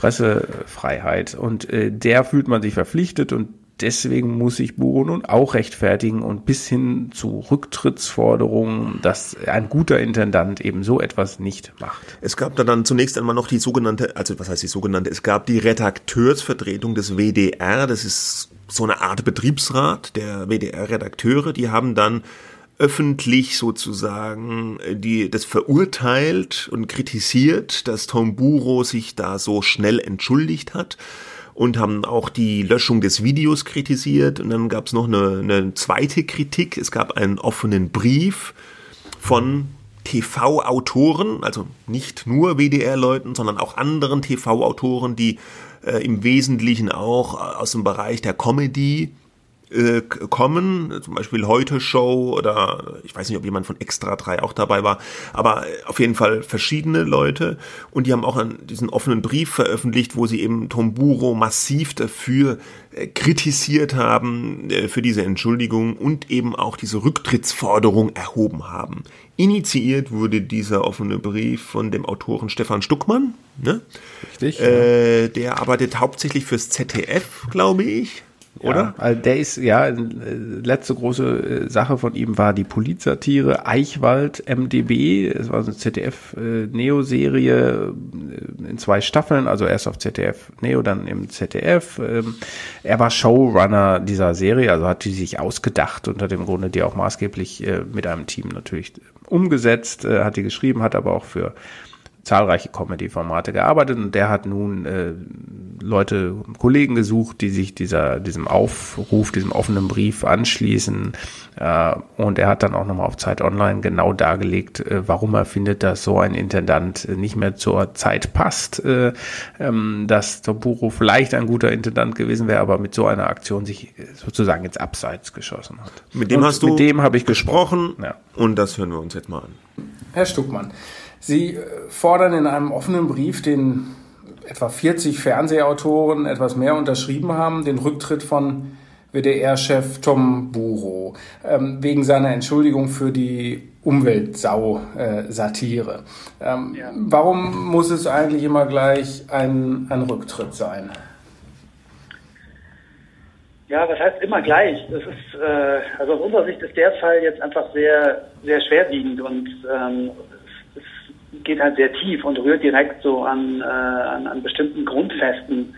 Pressefreiheit. Und äh, der fühlt man sich verpflichtet und deswegen muss sich Buro nun auch rechtfertigen und bis hin zu Rücktrittsforderungen, dass ein guter Intendant eben so etwas nicht macht. Es gab da dann zunächst einmal noch die sogenannte, also was heißt die sogenannte, es gab die Redakteursvertretung des WDR, das ist so eine Art Betriebsrat der WDR-Redakteure, die haben dann öffentlich sozusagen die, das verurteilt und kritisiert, dass Tom Buro sich da so schnell entschuldigt hat und haben auch die Löschung des Videos kritisiert. Und dann gab es noch eine, eine zweite Kritik. Es gab einen offenen Brief von TV-Autoren, also nicht nur WDR-Leuten, sondern auch anderen TV-Autoren, die äh, im Wesentlichen auch aus dem Bereich der Comedy äh, kommen, zum Beispiel Heute Show oder ich weiß nicht, ob jemand von Extra 3 auch dabei war, aber auf jeden Fall verschiedene Leute und die haben auch einen, diesen offenen Brief veröffentlicht, wo sie eben Tomburo massiv dafür äh, kritisiert haben, äh, für diese Entschuldigung und eben auch diese Rücktrittsforderung erhoben haben. Initiiert wurde dieser offene Brief von dem Autoren Stefan Stuckmann, ne? Richtig. Äh, ja. Der arbeitet hauptsächlich fürs ZDF, glaube ich oder? Ja, also der ist, ja, letzte große äh, Sache von ihm war die Polizsatire Eichwald MDB. Es war so eine ZDF-Neo-Serie äh, in zwei Staffeln, also erst auf ZDF Neo, dann im ZDF. Ähm, er war Showrunner dieser Serie, also hat die sich ausgedacht und hat im Grunde die auch maßgeblich äh, mit einem Team natürlich umgesetzt, hat die geschrieben, hat aber auch für zahlreiche Comedy-Formate gearbeitet und der hat nun äh, Leute, Kollegen gesucht, die sich dieser, diesem Aufruf, diesem offenen Brief anschließen. Äh, und er hat dann auch nochmal auf Zeit Online genau dargelegt, äh, warum er findet, dass so ein Intendant nicht mehr zur Zeit passt, äh, ähm, dass Toburo vielleicht ein guter Intendant gewesen wäre, aber mit so einer Aktion sich sozusagen ins Abseits geschossen hat. Mit dem und hast du mit dem habe ich gesprochen, gesprochen ja. und das hören wir uns jetzt mal an. Herr Stuckmann, Sie fordern in einem offenen Brief, den etwa 40 Fernsehautoren etwas mehr unterschrieben haben, den Rücktritt von WDR-Chef Tom Buro ähm, wegen seiner Entschuldigung für die Umweltsau-Satire. Ähm, ja. Warum muss es eigentlich immer gleich ein, ein Rücktritt sein? Ja, was heißt immer gleich? Das ist, äh, also aus unserer Sicht ist der Fall jetzt einfach sehr, sehr schwerwiegend und ähm, geht halt sehr tief und rührt direkt so an, äh, an, an bestimmten Grundfesten.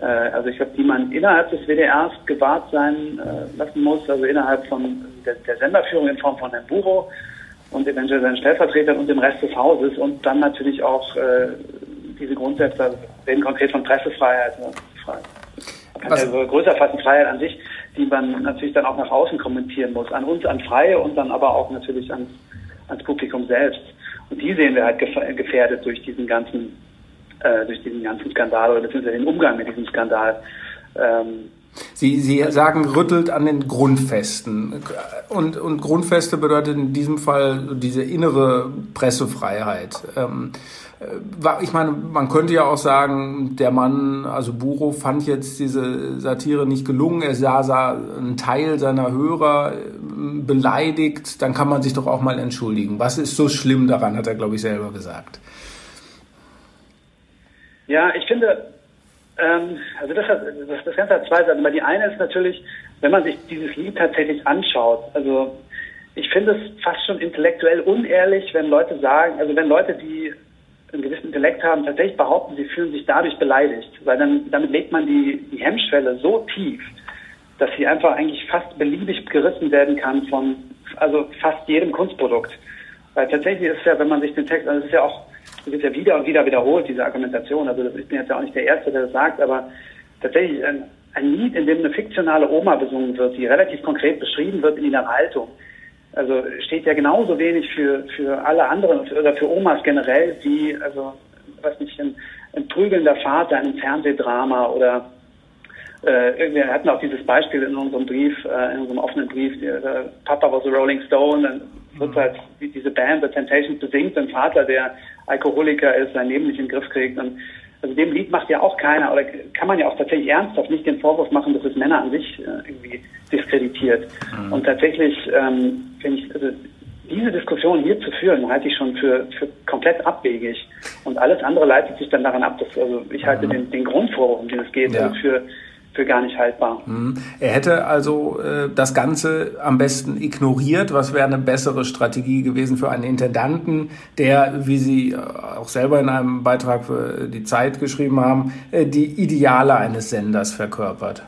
Äh, also ich glaube, die man innerhalb des WDRs gewahrt sein äh, lassen muss, also innerhalb von der, der Senderführung in Form von Herrn Buro und eventuell seinen Stellvertretern und dem Rest des Hauses und dann natürlich auch äh, diese Grundsätze, also reden konkret von Pressefreiheit. Frei. Kann ja so größer fassen, Freiheit an sich, die man natürlich dann auch nach außen kommentieren muss. An uns, an Freie und dann aber auch natürlich ans, ans Publikum selbst. Und die sehen wir halt gefährdet durch diesen ganzen, äh, durch diesen ganzen Skandal oder beziehungsweise den Umgang mit diesem Skandal. Ähm, Sie, Sie sagen, rüttelt an den Grundfesten. Und, und Grundfeste bedeutet in diesem Fall diese innere Pressefreiheit. Ähm, äh, ich meine, man könnte ja auch sagen, der Mann, also Buro, fand jetzt diese Satire nicht gelungen. Er sah, sah einen Teil seiner Hörer äh, beleidigt. Dann kann man sich doch auch mal entschuldigen. Was ist so schlimm daran, hat er, glaube ich, selber gesagt. Ja, ich finde, ähm, also das, das, das Ganze hat zwei Seiten. Aber die eine ist natürlich, wenn man sich dieses Lied tatsächlich anschaut, also ich finde es fast schon intellektuell unehrlich, wenn Leute sagen, also wenn Leute, die einen gewissen Intellekt haben, tatsächlich behaupten, sie fühlen sich dadurch beleidigt, weil dann damit legt man die, die Hemmschwelle so tief, dass sie einfach eigentlich fast beliebig gerissen werden kann von also fast jedem Kunstprodukt. Weil tatsächlich ist ja, wenn man sich den Text, also es ist ja auch, es wird ja wieder und wieder wiederholt, diese Argumentation, also ich bin jetzt ja auch nicht der Erste, der das sagt, aber tatsächlich ein, ein Lied, in dem eine fiktionale Oma besungen wird, die relativ konkret beschrieben wird in ihrer Haltung, also steht ja genauso wenig für, für alle anderen oder für Omas generell wie, also, was nicht, ein, ein prügelnder Vater in einem Fernsehdrama oder äh, wir hatten auch dieses Beispiel in unserem Brief, äh, in unserem offenen Brief, der, der Papa was a Rolling Stone, dann wird halt wie diese Band The Temptations besingt, ein Vater, der Alkoholiker ist, sein Leben nicht in den Griff kriegt und also dem Lied macht ja auch keiner, oder kann man ja auch tatsächlich ernsthaft nicht den Vorwurf machen, dass es Männer an sich äh, irgendwie diskreditiert. Mhm. Und tatsächlich ähm, finde ich, also diese Diskussion hier zu führen, halte ich schon für, für komplett abwegig. Und alles andere leitet sich dann daran ab, dass also ich halte mhm. den, den Grundvorwurf, um den es geht, ja. also für für gar nicht haltbar. Mhm. Er hätte also äh, das Ganze am besten ignoriert. Was wäre eine bessere Strategie gewesen für einen Intendanten, der, wie Sie äh, auch selber in einem Beitrag für die Zeit geschrieben haben, äh, die Ideale eines Senders verkörpert?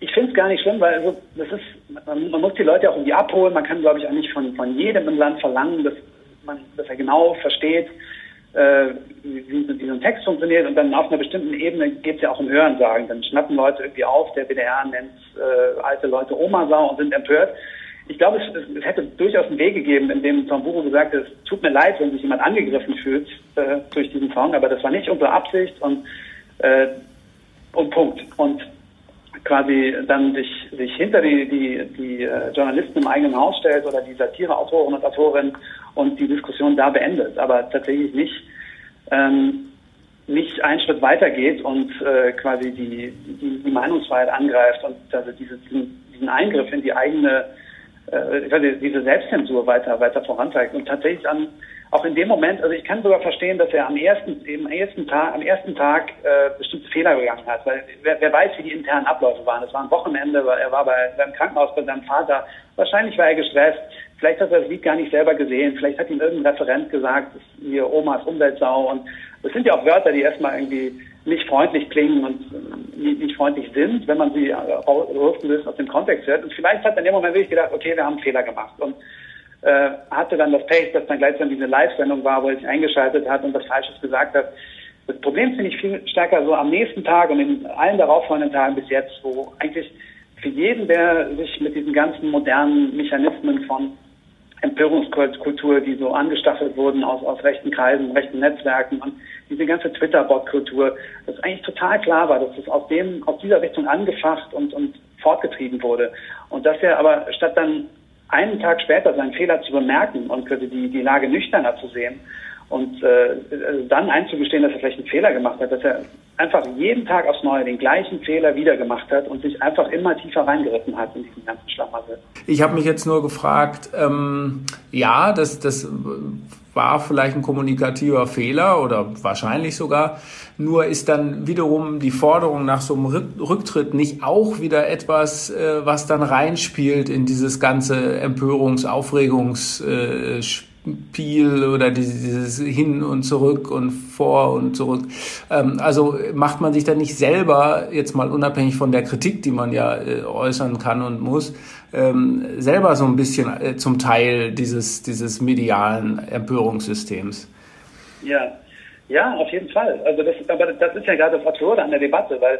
Ich finde es gar nicht schlimm, weil also das ist, man, man muss die Leute auch irgendwie abholen. Man kann, glaube ich, auch nicht von, von jedem im Land verlangen, dass man, dass er genau versteht, äh, wie, so ein Text funktioniert und dann auf einer bestimmten Ebene geht es ja auch um Hörensagen. Dann schnappen Leute irgendwie auf, der WDR nennt äh, alte Leute Oma-Sau und sind empört. Ich glaube, es, es, hätte durchaus einen Weg gegeben, in dem Tamburo gesagt hat, es tut mir leid, wenn sich jemand angegriffen fühlt äh, durch diesen Song, aber das war nicht unsere Absicht und, äh, und Punkt. Und quasi dann sich, sich hinter die, die, die äh, Journalisten im eigenen Haus stellt oder die Satireautoren und Autorinnen und die Diskussion da beendet, aber tatsächlich nicht, ähm, nicht einen Schritt weiter geht und äh, quasi die, die, die Meinungsfreiheit angreift und also diese, diesen, diesen Eingriff in die eigene, äh, diese Selbstzensur weiter, weiter vorantreibt. Und tatsächlich an auch in dem Moment, also ich kann sogar verstehen, dass er am ersten, im ersten Tag, am ersten Tag äh, bestimmte Fehler begangen hat, weil wer, wer weiß, wie die internen Abläufe waren. Es war ein Wochenende, weil er war bei, beim Krankenhaus bei seinem Vater. Wahrscheinlich war er gestresst. Vielleicht hat er das Lied gar nicht selber gesehen. Vielleicht hat ihm irgendein Referent gesagt, hier Omas Umweltsau. Und das sind ja auch Wörter, die erstmal irgendwie nicht freundlich klingen und äh, nicht, freundlich sind, wenn man sie losgelöst aus dem Kontext hört. Und vielleicht hat er in dem Moment wirklich gedacht, okay, wir haben einen Fehler gemacht. Und äh, hatte dann das Pech, dass dann gleichzeitig diese Live-Sendung war, wo er sich eingeschaltet hat und was Falsches gesagt hat. Das Problem finde ich viel stärker so am nächsten Tag und in allen darauffolgenden Tagen bis jetzt, wo eigentlich für jeden, der sich mit diesen ganzen modernen Mechanismen von Empörungskultur, die so angestachelt wurden aus, aus rechten Kreisen, rechten Netzwerken und diese ganze Twitter-Bot-Kultur, dass eigentlich total klar war, dass es aus dem, aus dieser Richtung angefacht und, und fortgetrieben wurde. Und dass er aber statt dann einen Tag später seinen Fehler zu bemerken und die, die Lage nüchterner zu sehen und äh, dann einzugestehen, dass er vielleicht einen Fehler gemacht hat, dass er einfach jeden Tag aufs Neue den gleichen Fehler wieder gemacht hat und sich einfach immer tiefer reingeritten hat in diesen ganzen Schlamassel. Ich habe mich jetzt nur gefragt, ähm, ja, das, das war vielleicht ein kommunikativer Fehler oder wahrscheinlich sogar. Nur ist dann wiederum die Forderung nach so einem Rücktritt nicht auch wieder etwas, äh, was dann reinspielt in dieses ganze Empörungs-, Aufregungsspiel. Spiel oder dieses Hin und Zurück und Vor und Zurück. Ähm, also macht man sich da nicht selber, jetzt mal unabhängig von der Kritik, die man ja äh, äußern kann und muss, ähm, selber so ein bisschen äh, zum Teil dieses, dieses medialen Empörungssystems? Ja, ja, auf jeden Fall. Also das, aber das ist ja gerade das Absurde an der Debatte, weil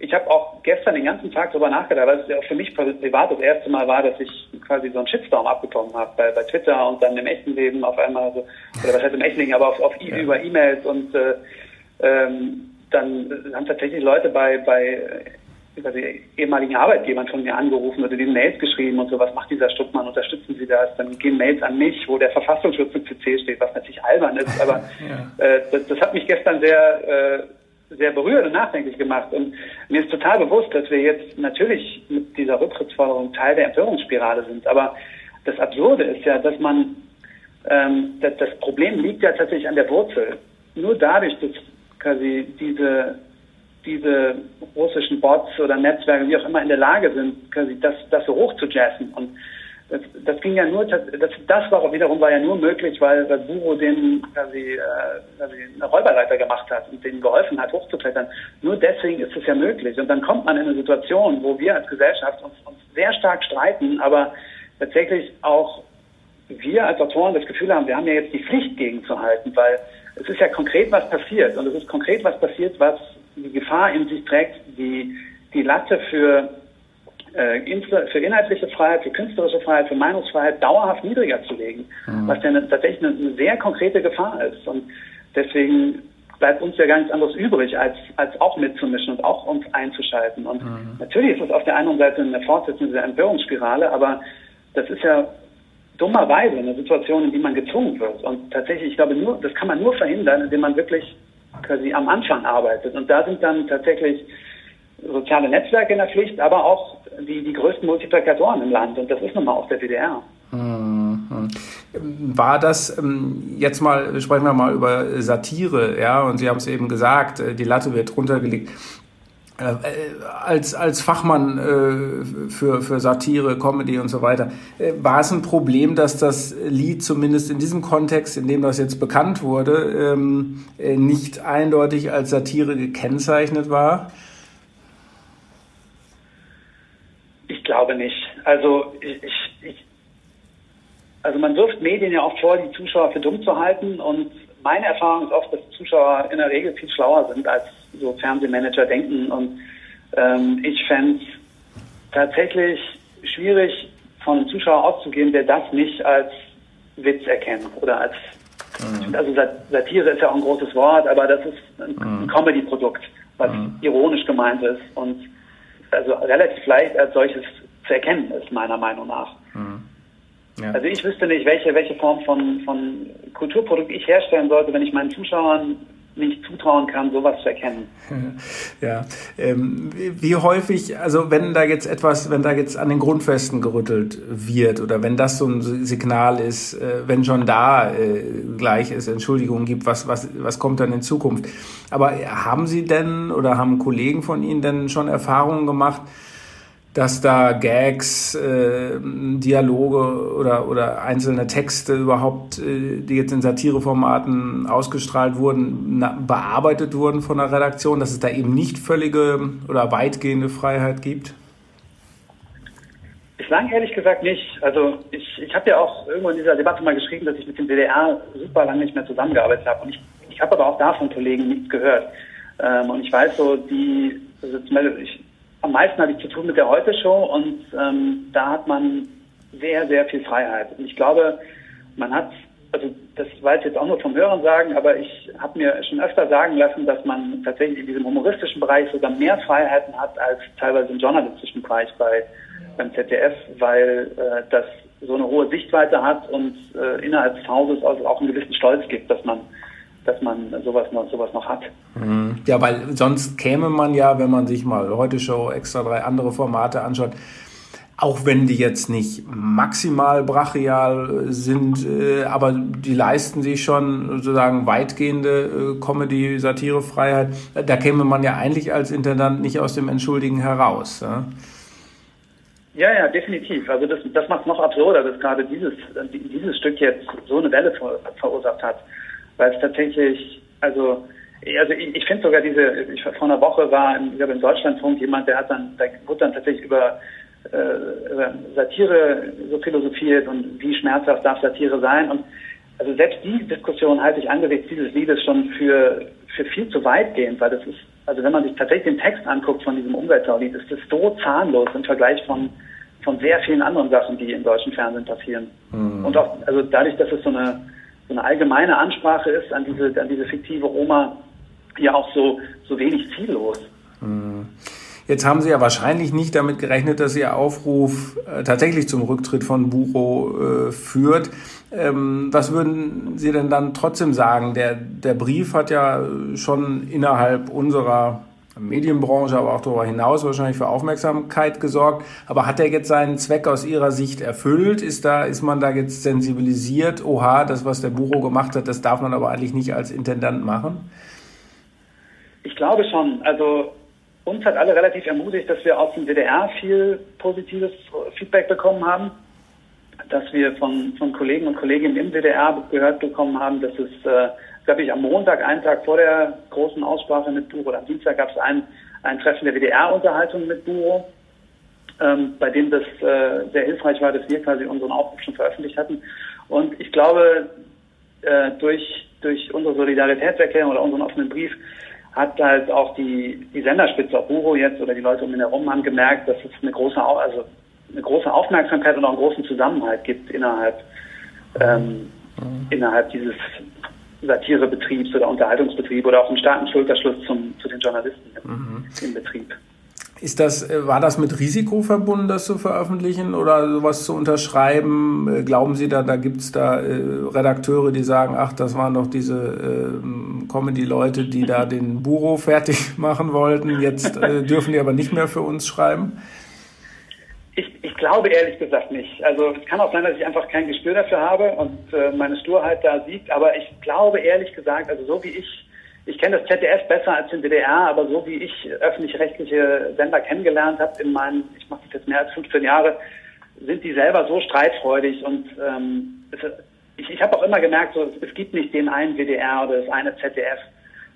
ich habe auch gestern den ganzen Tag darüber nachgedacht, weil es ja auch für mich privat das erste Mal war, dass ich quasi so einen Shitstorm abbekommen habe bei, bei Twitter und dann im echten Leben auf einmal so, oder was heißt im echten Leben, aber auf, auf ja. über E-Mails und äh, ähm, dann haben tatsächlich Leute bei, bei über die ehemaligen Arbeitgebern von mir angerufen oder die Mails geschrieben und so, was macht dieser Stuttmann, unterstützen Sie das? Dann gehen Mails an mich, wo der Verfassungsschutz im CC steht, was natürlich albern ist, aber ja. äh, das, das hat mich gestern sehr äh, sehr berührt und nachdenklich gemacht. Und mir ist total bewusst, dass wir jetzt natürlich mit dieser Rücktrittsforderung Teil der Empörungsspirale sind. Aber das Absurde ist ja, dass man, ähm, das, das Problem liegt ja tatsächlich an der Wurzel. Nur dadurch, dass quasi diese, diese russischen Bots oder Netzwerke, wie auch immer, in der Lage sind, quasi das, das so hoch zu jassen und das, das ging ja nur, das, das war wiederum war ja nur möglich, weil, Buro den quasi, äh, quasi eine Räuberleiter gemacht hat und denen geholfen hat, hochzuklettern. Nur deswegen ist es ja möglich. Und dann kommt man in eine Situation, wo wir als Gesellschaft uns, uns sehr stark streiten, aber tatsächlich auch wir als Autoren das Gefühl haben, wir haben ja jetzt die Pflicht gegenzuhalten, weil es ist ja konkret was passiert und es ist konkret was passiert, was die Gefahr in sich trägt, die, die Latte für für inhaltliche Freiheit, für künstlerische Freiheit, für Meinungsfreiheit dauerhaft niedriger zu legen, mhm. was ja eine, tatsächlich eine, eine, sehr konkrete Gefahr ist. Und deswegen bleibt uns ja gar nichts anderes übrig, als, als auch mitzumischen und auch uns einzuschalten. Und mhm. natürlich ist es auf der einen Seite eine Fortsetzung dieser Empörungsspirale, aber das ist ja dummerweise eine Situation, in die man gezwungen wird. Und tatsächlich, ich glaube, nur, das kann man nur verhindern, indem man wirklich quasi am Anfang arbeitet. Und da sind dann tatsächlich soziale Netzwerke in der Pflicht, aber auch die, die größten Multiplikatoren im Land. Und das ist nun mal auch der DDR. Mhm. War das ähm, jetzt mal, sprechen wir mal über Satire, ja, und Sie haben es eben gesagt, äh, die Latte wird runtergelegt. Äh, als, als Fachmann äh, für, für Satire, Comedy und so weiter, äh, war es ein Problem, dass das Lied zumindest in diesem Kontext, in dem das jetzt bekannt wurde, ähm, äh, nicht eindeutig als Satire gekennzeichnet war? Ich glaube nicht. Also ich, ich, also man wirft Medien ja auch vor, die Zuschauer für dumm zu halten und meine Erfahrung ist oft, dass Zuschauer in der Regel viel schlauer sind als so Fernsehmanager denken. Und ähm, ich fände es tatsächlich schwierig, von einem Zuschauer auszugehen, der das nicht als Witz erkennt oder als mhm. also Satire ist ja auch ein großes Wort, aber das ist ein, mhm. Comedy-Produkt, was mhm. ironisch gemeint ist und also relativ leicht als solches zu erkennen ist, meiner Meinung nach. Mhm. Ja. Also ich wüsste nicht, welche, welche Form von, von Kulturprodukt ich herstellen sollte, wenn ich meinen Zuschauern nicht zutrauen kann, sowas zu erkennen. Ja, ähm, wie häufig, also wenn da jetzt etwas, wenn da jetzt an den Grundfesten gerüttelt wird oder wenn das so ein Signal ist, äh, wenn schon da äh, gleich es Entschuldigungen gibt, was, was, was kommt dann in Zukunft? Aber haben Sie denn oder haben Kollegen von Ihnen denn schon Erfahrungen gemacht, dass da Gags, äh, Dialoge oder, oder einzelne Texte überhaupt, äh, die jetzt in Satireformaten ausgestrahlt wurden, na, bearbeitet wurden von der Redaktion, dass es da eben nicht völlige oder weitgehende Freiheit gibt? Bislang ehrlich gesagt nicht. Also ich, ich habe ja auch irgendwo in dieser Debatte mal geschrieben, dass ich mit dem WDR super lange nicht mehr zusammengearbeitet habe. Und ich, ich habe aber auch da von Kollegen nichts gehört. Ähm, und ich weiß so, die, also ich, am meisten habe ich zu tun mit der Heute-Show und ähm, da hat man sehr, sehr viel Freiheit. Und ich glaube, man hat, also das weiß ich jetzt auch nur vom Hören sagen, aber ich habe mir schon öfter sagen lassen, dass man tatsächlich in diesem humoristischen Bereich sogar mehr Freiheiten hat als teilweise im journalistischen Bereich bei beim ZDF, weil äh, das so eine hohe Sichtweite hat und äh, innerhalb des Hauses auch einen gewissen Stolz gibt, dass man dass man sowas noch, sowas noch hat. Mhm. Ja, weil sonst käme man ja, wenn man sich mal heute Show, extra drei andere Formate anschaut, auch wenn die jetzt nicht maximal brachial sind, äh, aber die leisten sich schon sozusagen weitgehende äh, Comedy-Satirefreiheit. Da käme man ja eigentlich als Intendant nicht aus dem Entschuldigen heraus. Ja, ja, ja definitiv. Also das, das macht es noch absurder, dass gerade dieses, dieses Stück jetzt so eine Welle ver verursacht hat weil es tatsächlich, also also ich, ich finde sogar diese, ich, vor einer Woche war in, ich glaube im Deutschlandfunk jemand, der hat dann, der wurde dann tatsächlich über, äh, über Satire so philosophiert und wie schmerzhaft darf Satire sein und also selbst die Diskussion halte ich angesichts dieses Liedes schon für, für viel zu weitgehend, weil das ist, also wenn man sich tatsächlich den Text anguckt von diesem Umweltaulied, ist das so zahnlos im Vergleich von, von sehr vielen anderen Sachen, die im deutschen Fernsehen passieren. Mhm. Und auch, also dadurch, dass es so eine, so eine allgemeine Ansprache ist an diese, an diese fiktive Oma, ja auch so, so wenig ziellos. Hm. Jetzt haben Sie ja wahrscheinlich nicht damit gerechnet, dass Ihr Aufruf äh, tatsächlich zum Rücktritt von Buro äh, führt. Ähm, was würden Sie denn dann trotzdem sagen? Der, der Brief hat ja schon innerhalb unserer Medienbranche, aber auch darüber hinaus wahrscheinlich für Aufmerksamkeit gesorgt. Aber hat er jetzt seinen Zweck aus Ihrer Sicht erfüllt? Ist da, ist man da jetzt sensibilisiert? Oha, das, was der Buro gemacht hat, das darf man aber eigentlich nicht als Intendant machen? Ich glaube schon. Also uns hat alle relativ ermutigt, dass wir aus dem WDR viel positives Feedback bekommen haben, dass wir von, von Kollegen und Kolleginnen im WDR gehört bekommen haben, dass es äh, glaube ich, am Montag, einen Tag vor der großen Aussprache mit Buro, oder am Dienstag gab es ein, ein Treffen der WDR-Unterhaltung mit Buro, ähm, bei dem das äh, sehr hilfreich war, dass wir quasi unseren Aufruf schon veröffentlicht hatten. Und ich glaube, äh, durch, durch unsere Solidaritätserklärung oder unseren offenen Brief hat halt auch die, die Senderspitze, auch Buro jetzt oder die Leute um ihn herum haben gemerkt, dass es eine große, also eine große Aufmerksamkeit und auch einen großen Zusammenhalt gibt innerhalb, ähm, mhm. innerhalb dieses Satirebetriebs oder Unterhaltungsbetrieb oder auch einen starken Schulterschluss zum, zu den Journalisten mhm. im Betrieb. Ist das, äh, war das mit Risiko verbunden, das zu veröffentlichen oder sowas zu unterschreiben? Äh, glauben Sie da, da gibt's da äh, Redakteure, die sagen, ach, das waren doch diese äh, Comedy-Leute, die da den Buro fertig machen wollten, jetzt äh, dürfen die aber nicht mehr für uns schreiben? Ich, ich glaube ehrlich gesagt nicht. Also es kann auch sein, dass ich einfach kein Gespür dafür habe und äh, meine Sturheit da siegt, aber ich glaube ehrlich gesagt, also so wie ich, ich kenne das ZDF besser als den DDR, aber so wie ich öffentlich-rechtliche Sender kennengelernt habe in meinen, ich mache das jetzt mehr als 15 Jahre, sind die selber so streitfreudig und ähm, es, ich, ich habe auch immer gemerkt, so, es gibt nicht den einen WDR oder das eine ZDF.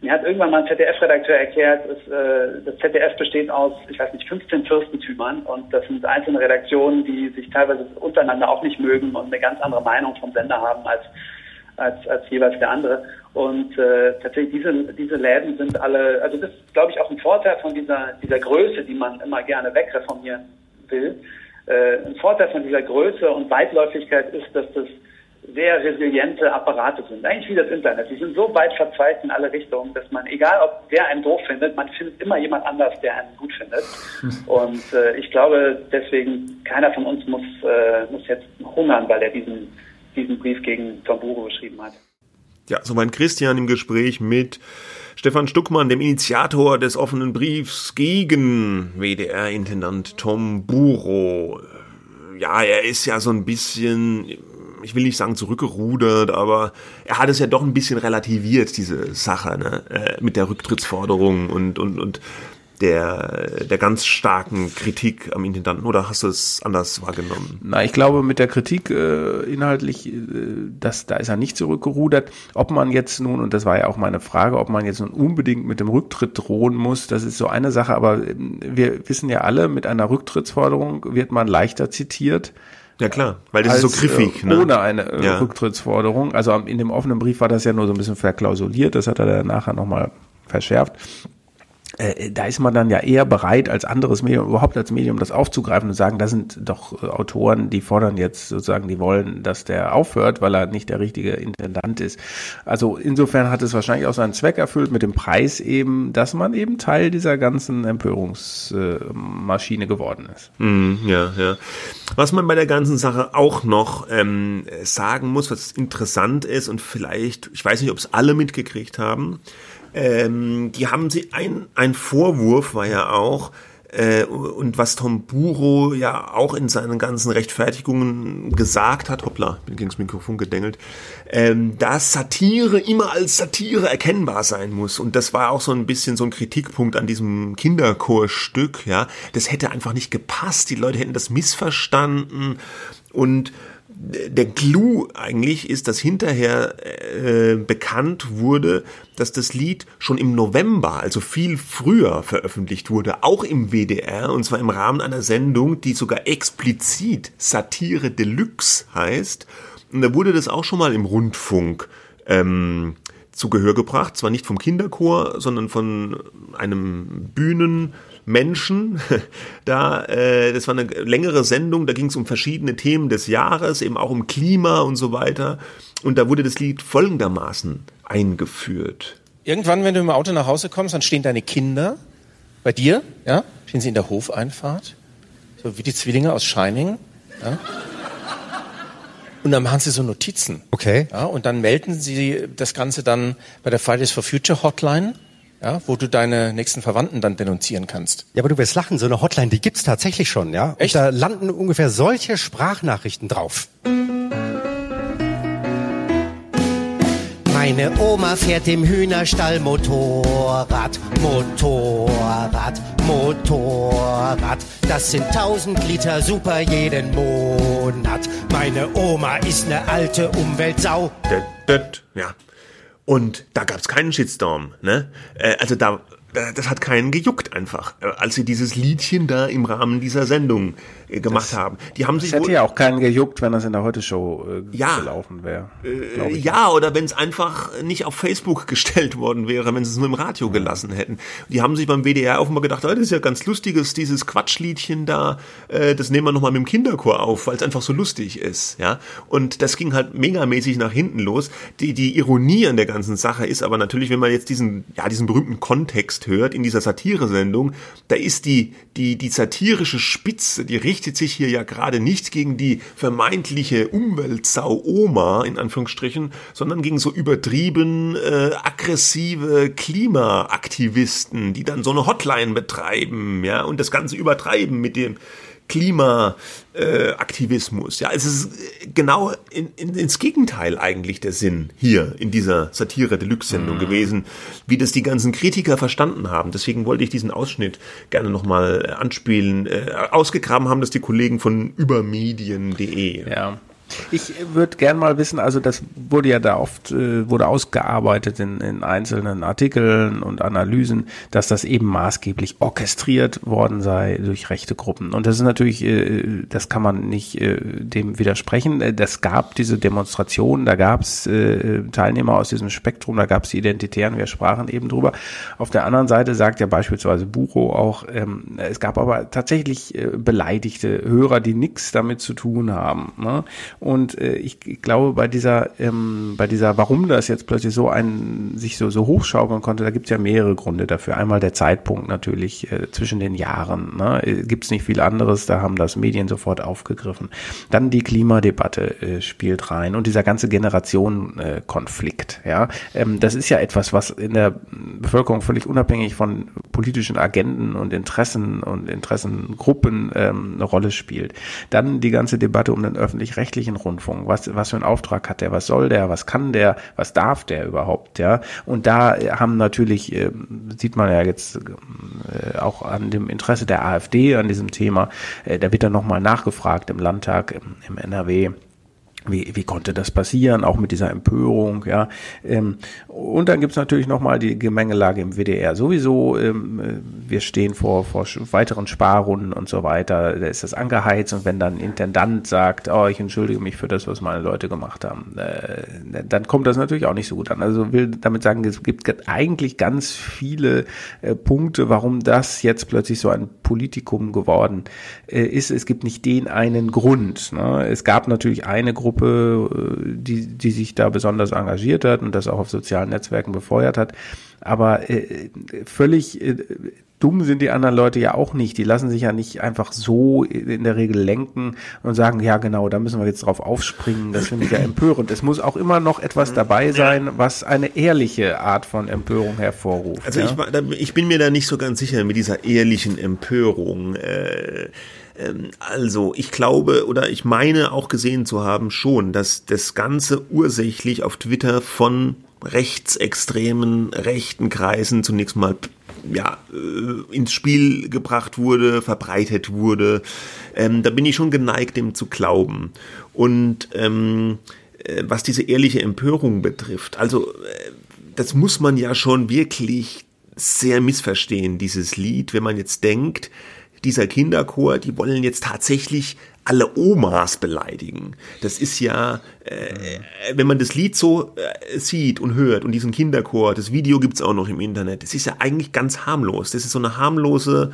Mir hat irgendwann mal ein ZDF-Redakteur erklärt, dass, äh, das ZDF besteht aus, ich weiß nicht, 15 Fürstentümern und das sind einzelne Redaktionen, die sich teilweise untereinander auch nicht mögen und eine ganz andere Meinung vom Sender haben als als, als jeweils der andere. Und äh, tatsächlich diese, diese Läden sind alle, also das ist, glaube ich, auch ein Vorteil von dieser, dieser Größe, die man immer gerne wegreformieren will. Äh, ein Vorteil von dieser Größe und Weitläufigkeit ist, dass das sehr resiliente Apparate sind. Eigentlich wie das Internet. Die sind so weit verzweigt in alle Richtungen, dass man, egal ob wer einen doof findet, man findet immer jemand anders, der einen gut findet. Und äh, ich glaube, deswegen, keiner von uns muss, äh, muss jetzt hungern, weil er diesen, diesen Brief gegen Tomburo geschrieben hat. Ja, so mein Christian im Gespräch mit Stefan Stuckmann, dem Initiator des offenen Briefs gegen WDR-Intendant Tom Buro. Ja, er ist ja so ein bisschen ich will nicht sagen zurückgerudert, aber er hat es ja doch ein bisschen relativiert, diese Sache, ne? Äh, mit der Rücktrittsforderung und, und, und der, der ganz starken Kritik am Intendanten oder hast du es anders wahrgenommen? Na, ich glaube, mit der Kritik äh, inhaltlich, äh, das, da ist er nicht zurückgerudert. Ob man jetzt nun, und das war ja auch meine Frage, ob man jetzt nun unbedingt mit dem Rücktritt drohen muss, das ist so eine Sache, aber äh, wir wissen ja alle, mit einer Rücktrittsforderung wird man leichter zitiert ja klar, weil das als, ist so griffig. Äh, ne? Ohne eine äh, ja. Rücktrittsforderung. Also in dem offenen Brief war das ja nur so ein bisschen verklausuliert. Das hat er dann nachher nochmal verschärft äh, da ist man dann ja eher bereit, als anderes Medium, überhaupt als Medium das aufzugreifen und sagen, das sind doch äh, Autoren, die fordern jetzt sozusagen, die wollen, dass der aufhört, weil er nicht der richtige Intendant ist. Also insofern hat es wahrscheinlich auch seinen Zweck erfüllt mit dem Preis eben, dass man eben Teil dieser ganzen Empörungsmaschine geworden ist. Mm, ja, ja. Was man bei der ganzen Sache auch noch ähm, sagen muss, was interessant ist und vielleicht, ich weiß nicht, ob es alle mitgekriegt haben, ähm, die haben sie ein, ein Vorwurf war ja auch, äh, und was Tom Buro ja auch in seinen ganzen Rechtfertigungen gesagt hat, hoppla, bin gegen das Mikrofon gedengelt, ähm, dass Satire immer als Satire erkennbar sein muss. Und das war auch so ein bisschen so ein Kritikpunkt an diesem Kinderchorstück, ja. Das hätte einfach nicht gepasst, die Leute hätten das missverstanden und der Clou eigentlich ist, dass hinterher äh, bekannt wurde, dass das Lied schon im November, also viel früher veröffentlicht wurde, auch im WDR, und zwar im Rahmen einer Sendung, die sogar explizit Satire Deluxe heißt. Und da wurde das auch schon mal im Rundfunk ähm, zu Gehör gebracht, zwar nicht vom Kinderchor, sondern von einem Bühnen Menschen. Da, äh, das war eine längere Sendung, da ging es um verschiedene Themen des Jahres, eben auch um Klima und so weiter. Und da wurde das Lied folgendermaßen eingeführt. Irgendwann, wenn du im Auto nach Hause kommst, dann stehen deine Kinder bei dir, ja, stehen sie in der Hofeinfahrt, so wie die Zwillinge aus Shining, ja. Und dann machen sie so Notizen. Okay. Ja, und dann melden sie das Ganze dann bei der Fridays for Future Hotline ja, wo du deine nächsten Verwandten dann denunzieren kannst. Ja, aber du wirst lachen, so eine Hotline, die gibt's tatsächlich schon, ja? Echt? Und da landen ungefähr solche Sprachnachrichten drauf. Meine Oma fährt im Hühnerstall Motorrad, Motorrad, Motorrad. Das sind tausend Liter Super jeden Monat. Meine Oma ist eine alte Umweltsau. Ja. Und da gab's keinen Shitstorm. Ne? Äh, also da äh, das hat keinen gejuckt einfach, äh, als sie dieses Liedchen da im Rahmen dieser Sendung gemacht das, haben. Die haben sich das hätte ja auch keinen gejuckt, wenn das in der Heute-Show äh, ja, gelaufen wäre. Äh, ja, oder wenn es einfach nicht auf Facebook gestellt worden wäre, wenn sie es nur im Radio gelassen hätten. Die haben sich beim WDR offenbar gedacht, oh, das ist ja ganz lustiges, dieses Quatschliedchen da, äh, das nehmen wir nochmal mit dem Kinderchor auf, weil es einfach so lustig ist. ja. Und das ging halt megamäßig nach hinten los. Die, die Ironie an der ganzen Sache ist aber natürlich, wenn man jetzt diesen, ja, diesen berühmten Kontext hört in dieser Satire-Sendung, da ist die, die, die satirische Spitze, die richtet sich hier ja gerade nicht gegen die vermeintliche Umweltsau Oma, in Anführungsstrichen, sondern gegen so übertrieben äh, aggressive Klimaaktivisten, die dann so eine Hotline betreiben, ja, und das Ganze übertreiben mit dem Klimaaktivismus. ja, es ist genau in, in, ins Gegenteil eigentlich der Sinn hier in dieser Satire Deluxe-Sendung mhm. gewesen, wie das die ganzen Kritiker verstanden haben. Deswegen wollte ich diesen Ausschnitt gerne nochmal anspielen. Äh, ausgegraben haben das die Kollegen von übermedien.de. Ja. Ich würde gern mal wissen, also das wurde ja da oft, äh, wurde ausgearbeitet in, in einzelnen Artikeln und Analysen, dass das eben maßgeblich orchestriert worden sei durch rechte Gruppen. Und das ist natürlich, äh, das kann man nicht äh, dem widersprechen. Äh, das gab diese Demonstrationen, da gab es äh, Teilnehmer aus diesem Spektrum, da gab es die Identitären, wir sprachen eben drüber. Auf der anderen Seite sagt ja beispielsweise Bucho auch, ähm, es gab aber tatsächlich äh, beleidigte Hörer, die nichts damit zu tun haben. Ne? Und äh, ich, ich glaube, bei dieser, ähm, bei dieser, warum das jetzt plötzlich so ein, sich so, so hochschaukeln konnte, da gibt es ja mehrere Gründe dafür. Einmal der Zeitpunkt natürlich äh, zwischen den Jahren. Ne? Äh, gibt nicht viel anderes, da haben das Medien sofort aufgegriffen. Dann die Klimadebatte äh, spielt rein und dieser ganze Generationenkonflikt. Äh, ja, ähm, das ist ja etwas, was in der Bevölkerung völlig unabhängig von politischen Agenden und Interessen und Interessengruppen ähm, eine Rolle spielt. Dann die ganze Debatte um den öffentlich-rechtlichen öffentlichen Rundfunk? Was, was für einen Auftrag hat der? Was soll der? Was kann der? Was darf der überhaupt? Ja, und da haben natürlich, äh, sieht man ja jetzt äh, auch an dem Interesse der AfD an diesem Thema, äh, da wird dann nochmal nachgefragt im Landtag, im NRW wie, wie konnte das passieren, auch mit dieser Empörung, ja. Ähm, und dann gibt's natürlich nochmal die Gemengelage im WDR. Sowieso, ähm, wir stehen vor, vor weiteren Sparrunden und so weiter, da ist das angeheizt und wenn dann ein Intendant sagt, oh, ich entschuldige mich für das, was meine Leute gemacht haben, äh, dann kommt das natürlich auch nicht so gut an. Also will damit sagen, es gibt eigentlich ganz viele äh, Punkte, warum das jetzt plötzlich so ein Politikum geworden äh, ist. Es gibt nicht den einen Grund. Ne? Es gab natürlich eine Gruppe, Gruppe, äh, die, die sich da besonders engagiert hat und das auch auf sozialen Netzwerken befeuert hat. Aber äh, völlig äh, dumm sind die anderen Leute ja auch nicht. Die lassen sich ja nicht einfach so in der Regel lenken und sagen, ja genau, da müssen wir jetzt drauf aufspringen. Das finde ich ja empörend. Es muss auch immer noch etwas dabei sein, was eine ehrliche Art von Empörung hervorruft. Also ja? ich, ich, bin mir da nicht so ganz sicher mit dieser ehrlichen Empörung. Äh, also, ich glaube oder ich meine auch gesehen zu haben schon, dass das Ganze ursächlich auf Twitter von rechtsextremen, rechten Kreisen zunächst mal ja, äh, ins Spiel gebracht wurde, verbreitet wurde. Ähm, da bin ich schon geneigt, dem zu glauben. Und ähm, äh, was diese ehrliche Empörung betrifft, also äh, das muss man ja schon wirklich sehr missverstehen, dieses Lied, wenn man jetzt denkt, dieser Kinderchor, die wollen jetzt tatsächlich alle Omas beleidigen. Das ist ja, äh, wenn man das Lied so äh, sieht und hört und diesen Kinderchor, das Video gibt's auch noch im Internet, das ist ja eigentlich ganz harmlos. Das ist so eine harmlose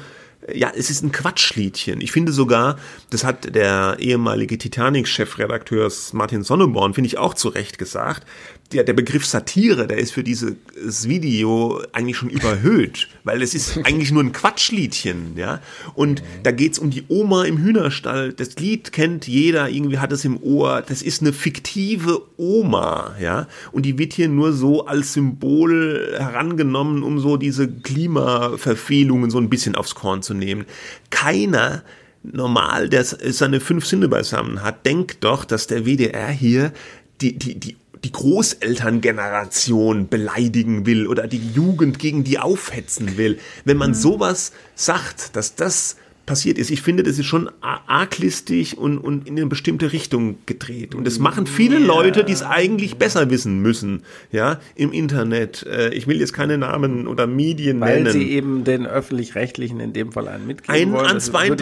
ja, es ist ein Quatschliedchen. Ich finde sogar, das hat der ehemalige Titanic-Chefredakteur Martin Sonneborn, finde ich auch zu Recht gesagt, der, der Begriff Satire, der ist für dieses Video eigentlich schon überhöht, weil es ist eigentlich nur ein Quatschliedchen, ja. Und da geht's um die Oma im Hühnerstall. Das Lied kennt jeder, irgendwie hat es im Ohr. Das ist eine fiktive Oma, ja. Und die wird hier nur so als Symbol herangenommen, um so diese Klimaverfehlungen so ein bisschen aufs Korn zu nehmen. Keiner normal, der seine fünf Sinne beisammen hat, denkt doch, dass der WDR hier die, die, die die Großelterngeneration beleidigen will oder die Jugend gegen die aufhetzen will. Wenn man mhm. sowas sagt, dass das passiert ist. Ich finde, das ist schon arglistig und, und in eine bestimmte Richtung gedreht. Und das machen viele Leute, die es eigentlich besser wissen müssen, ja, im Internet. Äh, ich will jetzt keine Namen oder Medien Weil nennen. Weil sie eben den Öffentlich-Rechtlichen in dem Fall einen mitgeben wollen. Ans Bein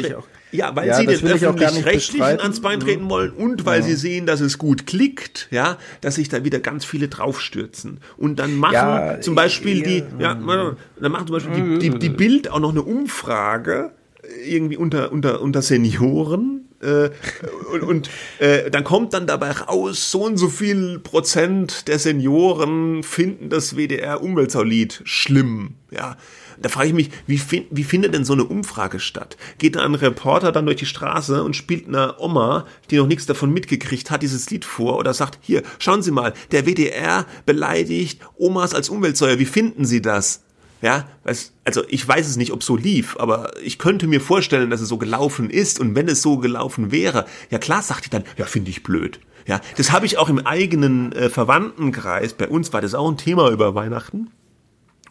ja, weil ja, sie den öffentlich-rechtlichen ans Bein treten mhm. wollen und weil ja. sie sehen, dass es gut klickt, ja, dass sich da wieder ganz viele draufstürzen. Und dann machen ja, zum Beispiel die, ja, dann machen zum Beispiel die, die, die Bild auch noch eine Umfrage, irgendwie unter, unter, unter Senioren. Äh, und und äh, dann kommt dann dabei raus, so und so viel Prozent der Senioren finden das WDR-Umweltsaulied schlimm. Ja, da frage ich mich, wie, wie findet denn so eine Umfrage statt? Geht da ein Reporter dann durch die Straße und spielt einer Oma, die noch nichts davon mitgekriegt hat, dieses Lied vor oder sagt, hier, schauen Sie mal, der WDR beleidigt Omas als Umweltsäuer, wie finden Sie das? Ja, also ich weiß es nicht, ob so lief, aber ich könnte mir vorstellen, dass es so gelaufen ist und wenn es so gelaufen wäre, ja klar, sagt die dann, ja, finde ich blöd. Ja, das habe ich auch im eigenen äh, Verwandtenkreis. Bei uns war das auch ein Thema über Weihnachten.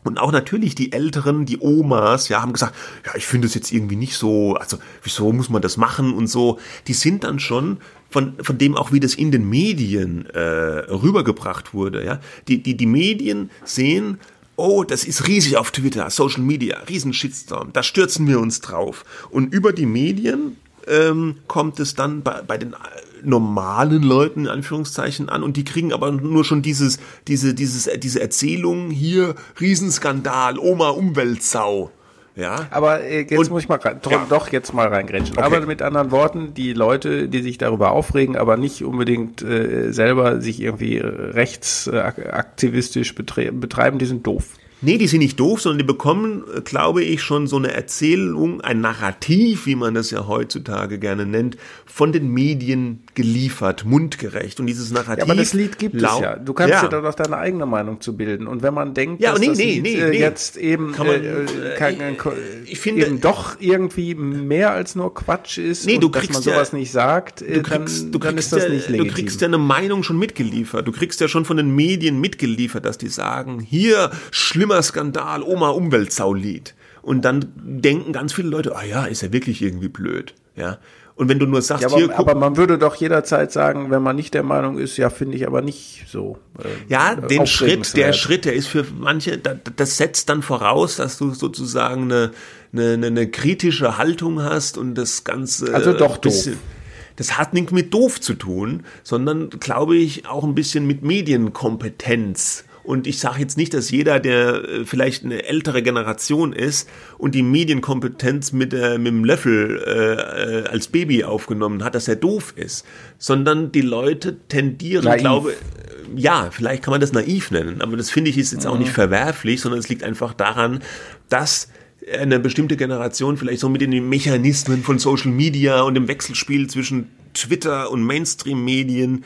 Und auch natürlich die Älteren, die Omas, ja, haben gesagt, ja, ich finde es jetzt irgendwie nicht so, also wieso muss man das machen und so. Die sind dann schon von, von dem auch, wie das in den Medien äh, rübergebracht wurde, ja. Die, die, die Medien sehen, oh, das ist riesig auf Twitter, Social Media, riesen Shitstorm, da stürzen wir uns drauf. Und über die Medien ähm, kommt es dann bei, bei den normalen Leuten in Anführungszeichen an und die kriegen aber nur schon dieses, diese, dieses, diese Erzählung hier, Riesenskandal, Oma Umweltsau. Ja. Aber äh, jetzt und, muss ich mal doch, ja. doch jetzt mal reingrätschen. Okay. Aber mit anderen Worten, die Leute, die sich darüber aufregen, aber nicht unbedingt äh, selber sich irgendwie rechtsaktivistisch betreiben, die sind doof. Nee, die sind nicht doof, sondern die bekommen, äh, glaube ich, schon so eine Erzählung, ein Narrativ, wie man das ja heutzutage gerne nennt, von den Medien geliefert, mundgerecht. Und dieses Narrativ. Ja, aber das Lied gibt es ja. Du kannst ja. dir doch deine eigene Meinung zu bilden. Und wenn man denkt, ja, dass nee, das nee, Lied nee, äh, jetzt eben, man, äh, äh kann, äh, ich finde, eben doch irgendwie mehr als nur Quatsch ist nee, du und dass man sowas ja, nicht sagt, du kriegst, dann, du dann ist das nicht legitim. Du kriegst ja eine Meinung schon mitgeliefert. Du kriegst ja schon von den Medien mitgeliefert, dass die sagen, hier schlimmer Skandal, Oma Umweltsau-Lied. Und dann denken ganz viele Leute, ah ja, ist ja wirklich irgendwie blöd. Ja. Und wenn du nur sagst, ja, aber, hier, aber man würde doch jederzeit sagen, wenn man nicht der Meinung ist, ja, finde ich aber nicht so. Äh, ja, den Schritt, der Schritt, der ist für manche, das setzt dann voraus, dass du sozusagen eine, eine, eine kritische Haltung hast und das Ganze. Also doch bisschen, doof. Das hat nichts mit doof zu tun, sondern glaube ich auch ein bisschen mit Medienkompetenz und ich sage jetzt nicht, dass jeder, der äh, vielleicht eine ältere Generation ist und die Medienkompetenz mit, äh, mit dem Löffel äh, äh, als Baby aufgenommen hat, dass er doof ist, sondern die Leute tendieren, naiv. glaube ja, vielleicht kann man das naiv nennen, aber das finde ich ist jetzt auch nicht mhm. verwerflich, sondern es liegt einfach daran, dass eine bestimmte Generation vielleicht so mit den Mechanismen von Social Media und dem Wechselspiel zwischen Twitter und Mainstream-Medien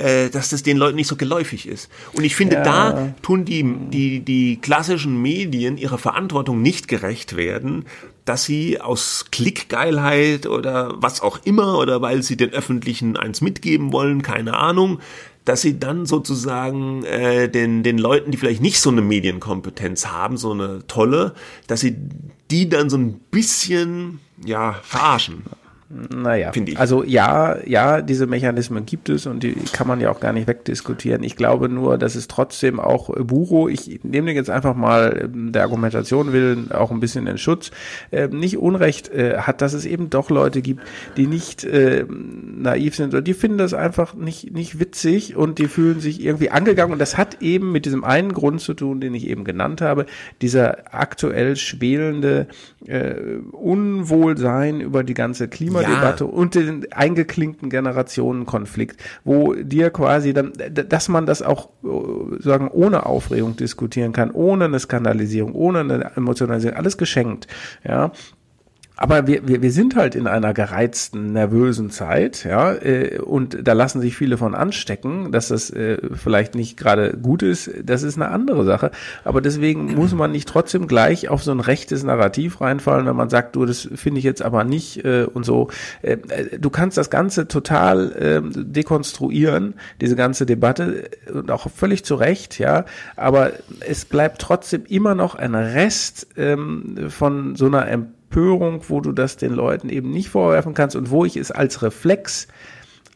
äh, dass das den Leuten nicht so geläufig ist. Und ich finde, ja. da tun die, die, die klassischen Medien ihrer Verantwortung nicht gerecht werden, dass sie aus Klickgeilheit oder was auch immer oder weil sie den Öffentlichen eins mitgeben wollen, keine Ahnung, dass sie dann sozusagen äh, den, den Leuten, die vielleicht nicht so eine Medienkompetenz haben, so eine tolle, dass sie die dann so ein bisschen ja verarschen. Naja, ich. also ja, ja, diese Mechanismen gibt es und die kann man ja auch gar nicht wegdiskutieren. Ich glaube nur, dass es trotzdem auch Buro, ich nehme den jetzt einfach mal ähm, der Argumentation willen auch ein bisschen in Schutz, äh, nicht Unrecht äh, hat, dass es eben doch Leute gibt, die nicht äh, naiv sind oder die finden das einfach nicht, nicht witzig und die fühlen sich irgendwie angegangen und das hat eben mit diesem einen Grund zu tun, den ich eben genannt habe, dieser aktuell schwelende äh, Unwohlsein über die ganze Klima Klimadebatte ja. und den eingeklinkten Generationenkonflikt, wo dir quasi dann, dass man das auch äh, sagen ohne Aufregung diskutieren kann, ohne eine Skandalisierung, ohne eine Emotionalisierung, alles geschenkt, ja. Aber wir, wir, wir sind halt in einer gereizten, nervösen Zeit, ja, äh, und da lassen sich viele von anstecken, dass das äh, vielleicht nicht gerade gut ist, das ist eine andere Sache. Aber deswegen muss man nicht trotzdem gleich auf so ein rechtes Narrativ reinfallen, wenn man sagt, du, das finde ich jetzt aber nicht äh, und so. Äh, äh du kannst das Ganze total äh, dekonstruieren, diese ganze Debatte, und auch völlig zu Recht, ja, aber es bleibt trotzdem immer noch ein Rest ähm, von so einer Empörung Empörung, wo du das den Leuten eben nicht vorwerfen kannst und wo ich es als Reflex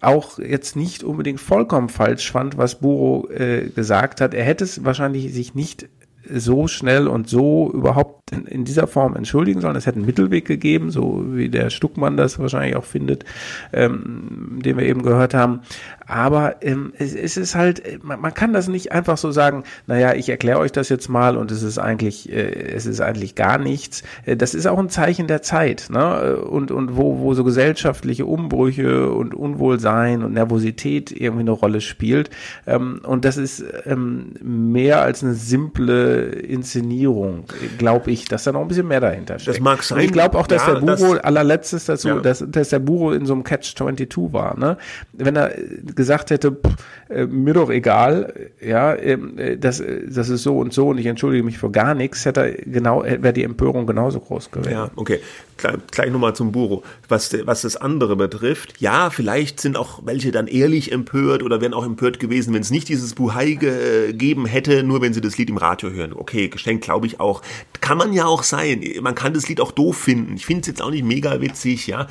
auch jetzt nicht unbedingt vollkommen falsch fand, was Buro äh, gesagt hat. Er hätte es wahrscheinlich sich nicht so schnell und so überhaupt in, dieser Form entschuldigen sollen. Es hätte einen Mittelweg gegeben, so wie der Stuckmann das wahrscheinlich auch findet, ähm, den wir eben gehört haben. Aber ähm, es, es ist halt, man, man, kann das nicht einfach so sagen, naja, ich erkläre euch das jetzt mal und es ist eigentlich, äh, es ist eigentlich gar nichts. Äh, das ist auch ein Zeichen der Zeit, ne? Und, und wo, wo so gesellschaftliche Umbrüche und Unwohlsein und Nervosität irgendwie eine Rolle spielt. Ähm, und das ist ähm, mehr als eine simple Inszenierung, glaube ich nicht, dass da noch ein bisschen mehr dahinter steckt. Das mag sein. Und ich glaube auch, dass Ja, der Buro das- allerletztes, dass, so, Ja. dass, dass der Buro in so einem Catch-22 war. Ne? Wenn er gesagt hätte, pff, äh, mir doch egal, ja, ähm, äh, das, äh, das ist so und so und ich entschuldige mich für gar nichts, hätte er genau, wäre die Empörung genauso groß gewesen. Ja, okay. Gleich, gleich nochmal zum Buro. Was, was das andere betrifft, ja, vielleicht sind auch welche dann ehrlich empört oder wären auch empört gewesen, wenn es nicht dieses Buhai gegeben hätte, nur wenn sie das Lied im Radio hören. Okay, geschenkt glaube ich auch. Kann man ja auch sein. Man kann das Lied auch doof finden. Ich finde es jetzt auch nicht mega witzig, ja.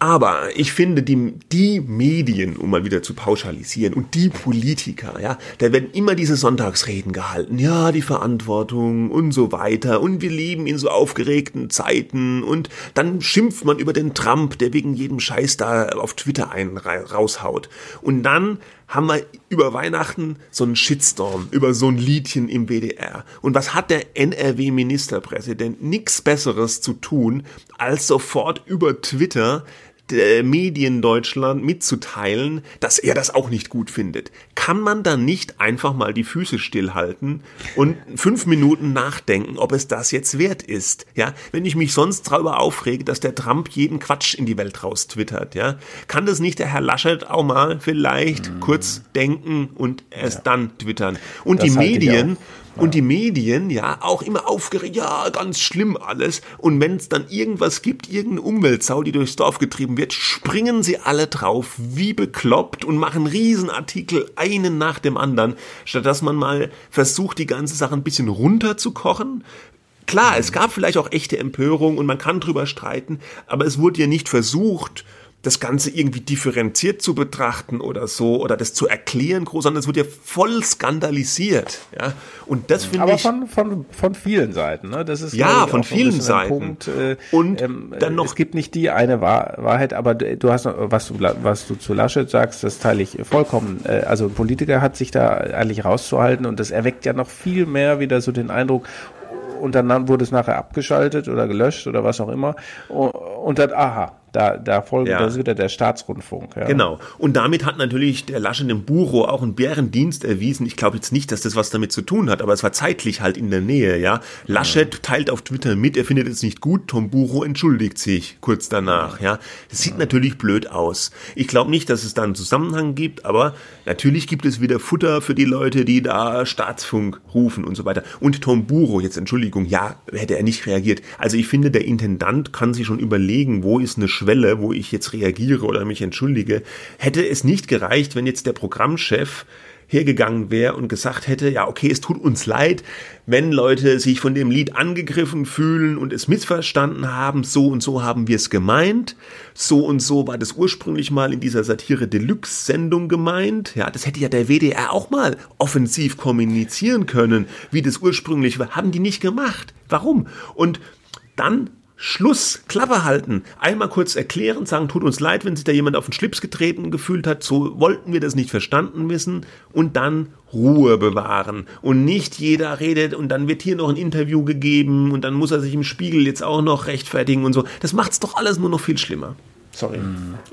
Aber ich finde, die, die Medien, um mal wieder zu pauschalisieren, und die Politiker, ja, da werden immer diese Sonntagsreden gehalten. Ja, die Verantwortung und so weiter. Und wir leben in so aufgeregten Zeiten. Und dann schimpft man über den Trump, der wegen jedem Scheiß da auf Twitter einen ra- raushaut. Und dann haben wir über Weihnachten so einen Shitstorm über so ein Liedchen im WDR. Und was hat der NRW-Ministerpräsident? Nix Besseres zu tun, als sofort über Twitter der Medien Deutschland mitzuteilen, dass er das auch nicht gut findet. Kann man dann nicht einfach mal die Füße stillhalten und fünf Minuten nachdenken, ob es das jetzt wert ist? Ja, wenn ich mich sonst darüber aufrege, dass der Trump jeden Quatsch in die Welt raus twittert, ja, kann das nicht der Herr Laschet auch mal vielleicht kurz denken und erst dann twittern? Und Das die Medien. Und die Medien, ja, auch immer aufgeregt, ja, ganz schlimm alles. Und wenn es dann irgendwas gibt, irgendeine Umweltsau, die durchs Dorf getrieben wird, springen sie alle drauf, wie bekloppt und machen Riesenartikel, einen nach dem anderen, statt dass man mal versucht, die ganze Sache ein bisschen runterzukochen. Klar, es gab vielleicht auch echte Empörung und man kann drüber streiten, aber es wurde ja nicht versucht, das Ganze irgendwie differenziert zu betrachten oder so oder das zu erklären groß, sondern es wird ja voll skandalisiert, ja. Und das finde Aber ich von, von, von vielen Seiten, ne? Das ist Ja, von vielen Seiten. Punkt, äh, Und ähm, dann noch- es gibt nicht die eine Wahr Wahrheit, aber du hast noch, was du was du zu Laschet sagst, das teile ich vollkommen. Äh, Also ein Politiker hat sich da eigentlich rauszuhalten und das erweckt ja noch viel mehr wieder so den Eindruck, und dann wurde es nachher abgeschaltet oder gelöscht oder was auch immer. Und dann, aha, da, da folgt, Ja. das ist wieder der Staatsrundfunk. Ja. Genau. Und damit hat natürlich der Laschet dem Buro auch einen Bärendienst erwiesen. Ich glaube jetzt nicht, dass das was damit zu tun hat, aber es war zeitlich halt in der Nähe, ja. Laschet teilt auf Twitter mit, er findet es nicht gut, Tom Buro entschuldigt sich kurz danach, ja. Das sieht natürlich blöd aus. Ich glaube nicht, dass es da einen Zusammenhang gibt, aber natürlich gibt es wieder Futter für die Leute, die da Staatsfunk rufen und so weiter. Und Tom Buro, jetzt Entschuldigung, ja, hätte er nicht reagiert. Also ich finde, der Intendant kann sich schon überlegen, wo ist eine Schwelle, wo ich jetzt reagiere oder mich entschuldige. Hätte es nicht gereicht, wenn jetzt der Programmchef hergegangen wäre und gesagt hätte, ja, okay, es tut uns leid, wenn Leute sich von dem Lied angegriffen fühlen und es missverstanden haben, so und so haben wir es gemeint, so und so war das ursprünglich mal in dieser Satire Deluxe Sendung gemeint, ja, das hätte ja der WDR auch mal offensiv kommunizieren können, wie das ursprünglich war, haben die nicht gemacht. Warum? Und dann Schluss, Klappe halten, einmal kurz erklären, sagen, tut uns leid, wenn sich da jemand auf den Schlips getreten gefühlt hat, so wollten wir das nicht verstanden wissen und dann Ruhe bewahren und nicht jeder redet und dann wird hier noch ein Interview gegeben und dann muss er sich im Spiegel jetzt auch noch rechtfertigen und so. Das macht's doch alles nur noch viel schlimmer. Sorry.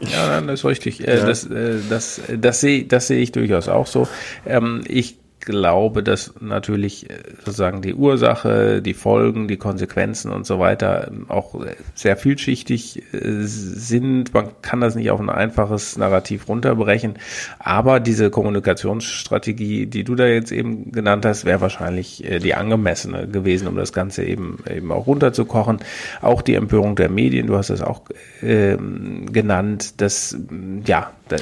Ja, nein, das ist richtig. Äh, Das, äh, das, das sehe das sehe ich durchaus auch so. Ähm, ich glaube, dass natürlich äh, sozusagen die Ursache, die Folgen, die Konsequenzen und so weiter ähm, auch äh, sehr vielschichtig äh, sind. Man kann das nicht auf ein einfaches Narrativ runterbrechen. Aber diese Kommunikationsstrategie, die du da jetzt eben genannt hast, wäre wahrscheinlich die angemessene gewesen, um das Ganze eben eben auch runterzukochen. Auch die Empörung der Medien, du hast es auch ähm, genannt, das ja, da,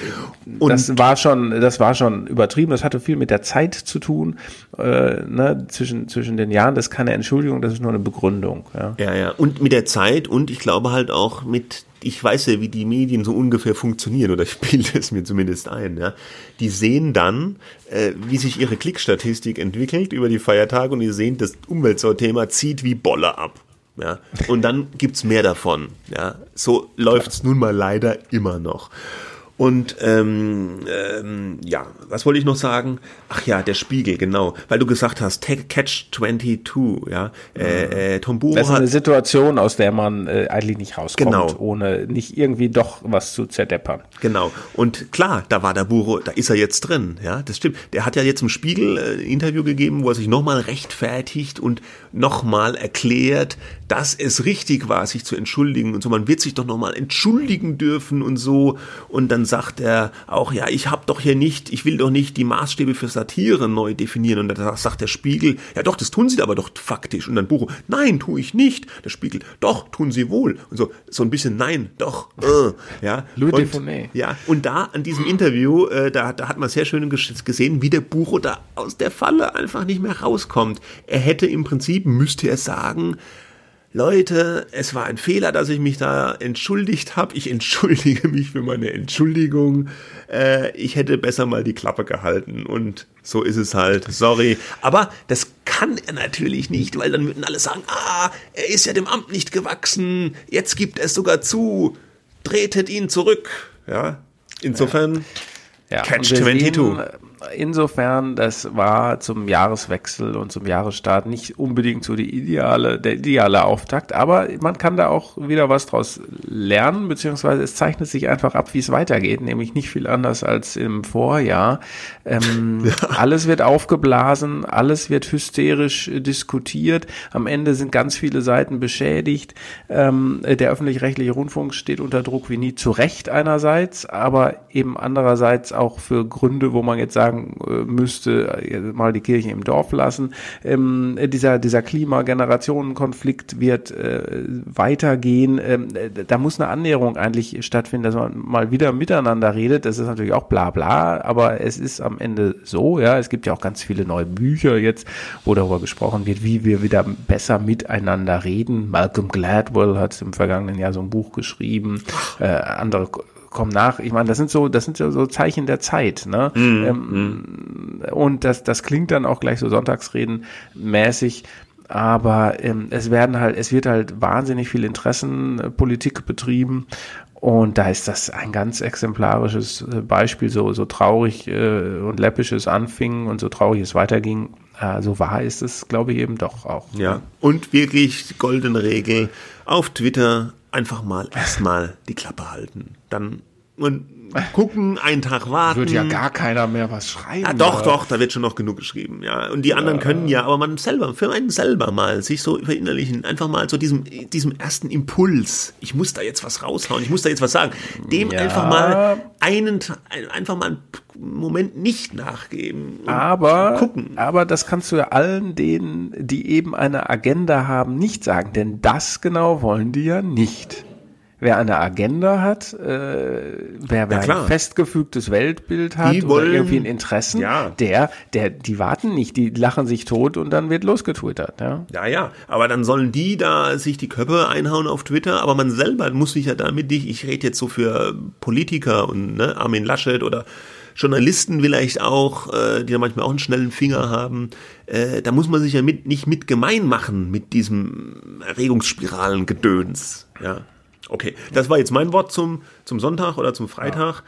das war schon, das war schon übertrieben. Das hatte viel mit der Zeit zu tun, äh, ne, zwischen zwischen den Jahren. Das ist keine Entschuldigung, das ist nur eine Begründung. Ja. Ja, ja. Und mit der Zeit und ich glaube halt auch mit, ich weiß ja, wie die Medien so ungefähr funktionieren oder bilde es mir zumindest ein. Ja. Die sehen dann, äh, wie sich ihre Klickstatistik entwickelt über die Feiertage und die sehen, das Umweltthema zieht wie Bolle ab. Ja. Und dann gibt's mehr davon. Ja. So läuft's nun mal leider immer noch. Und ähm, ähm, ja, was wollte ich noch sagen? Ach ja, der Spiegel, genau. Weil du gesagt hast, Catch 22, ja. Äh, äh, Tom Buro Das ist eine Situation, aus der man äh, eigentlich nicht rauskommt, Genau. ohne nicht irgendwie doch was zu zerdeppern. Genau. Und klar, da war der Buro, da ist er jetzt drin, ja, das stimmt. Der hat ja jetzt im Spiegel äh, ein Interview gegeben, wo er sich nochmal rechtfertigt und nochmal erklärt, dass es richtig war, sich zu entschuldigen und so. Man wird sich doch nochmal entschuldigen dürfen und so. Und dann sagt er auch, ja, ich habe doch hier nicht, ich will doch nicht die Maßstäbe für Satire neu definieren. Und dann sagt der Spiegel, ja doch, das tun sie aber doch faktisch. Und dann Buro, nein, tue ich nicht. Der Spiegel, doch, tun sie wohl. Und so, so ein bisschen, nein, doch, äh, ja. Louis und, ja, und da an diesem Interview, äh, da, da hat man sehr schön ges- gesehen, wie der Bucho da aus der Falle einfach nicht mehr rauskommt. Er hätte im Prinzip, müsste er sagen, Leute, es war ein Fehler, dass ich mich da entschuldigt habe. Ich entschuldige mich für meine Entschuldigung. Äh, ich hätte besser mal die Klappe gehalten. Und so ist es halt. Sorry. Aber das kann er natürlich nicht, weil dann würden alle sagen, ah, er ist ja dem Amt nicht gewachsen. Jetzt gibt er es sogar zu. Tretet ihn zurück. Ja. Insofern. Ja, Catch und wir 22. sehen, Insofern, das war zum Jahreswechsel und zum Jahresstart nicht unbedingt so die ideale, der ideale Auftakt, aber man kann da auch wieder was draus lernen, beziehungsweise es zeichnet sich einfach ab, wie es weitergeht, nämlich nicht viel anders als im Vorjahr. Ähm, Alles wird aufgeblasen, alles wird hysterisch äh, diskutiert, am Ende sind ganz viele Seiten beschädigt. Ähm, der öffentlich-rechtliche Rundfunk steht unter Druck wie nie zu Recht einerseits, aber eben andererseits auch für Gründe, wo man jetzt sagen äh, müsste, äh, mal die Kirche im Dorf lassen. Ähm, dieser dieser Klimagenerationenkonflikt wird äh, weitergehen. Ähm, äh, da muss eine Annäherung eigentlich stattfinden, dass man mal wieder miteinander redet. Das ist natürlich auch bla bla, aber es ist am Ende so, ja. Es gibt ja auch ganz viele neue Bücher jetzt, wo darüber gesprochen wird, wie wir wieder besser miteinander reden. Malcolm Gladwell hat im vergangenen Jahr so ein Buch geschrieben. Äh, andere kommen nach. Ich meine, das sind so, das sind so, so Zeichen der Zeit, ne? ähm, Und das, das klingt dann auch gleich so Sonntagsreden mäßig. Aber ähm, es werden halt, es wird halt wahnsinnig viel Interessenpolitik betrieben. Und da ist das ein ganz exemplarisches äh, Beispiel, so, so traurig äh, und läppisch es anfing und so traurig es weiterging. Äh, so wahr ist es, glaube ich, eben doch auch. Ja. Und wirklich die goldene Regel auf Twitter einfach mal erstmal die Klappe halten. Dann und gucken, einen Tag warten. Wird ja gar keiner mehr was schreiben. Ja, doch, oder? doch, da wird schon noch genug geschrieben, ja. Und die anderen können ja, aber man selber, für einen selber mal, sich so verinnerlichen, einfach mal so diesem, diesem ersten Impuls, ich muss da jetzt was raushauen, ich muss da jetzt was sagen, dem Ja. einfach mal einen, ein- einfach mal einen Moment nicht nachgeben. Aber, gucken. aber das kannst du ja allen denen, die eben eine Agenda haben, nicht sagen, denn das genau wollen die ja nicht. Wer eine Agenda hat, äh, wer, wer ein festgefügtes Weltbild hat Die oder wollen- irgendwie ein Interessen, Ja. der, der, die warten nicht, die lachen sich tot und dann wird losgetwittert. Ja? Ja, ja, aber dann sollen die da sich die Köpfe einhauen auf Twitter, aber man selber muss sich ja damit nicht, ich rede jetzt so für Politiker und ne, Armin Laschet oder Journalisten vielleicht auch, äh, die da manchmal auch einen schnellen Finger haben, äh, da muss man sich ja mit, nicht mit gemein machen mit diesem Erregungsspiralen-Gedöns. Ja, okay, das war jetzt mein Wort zum, zum Sonntag oder zum Freitag.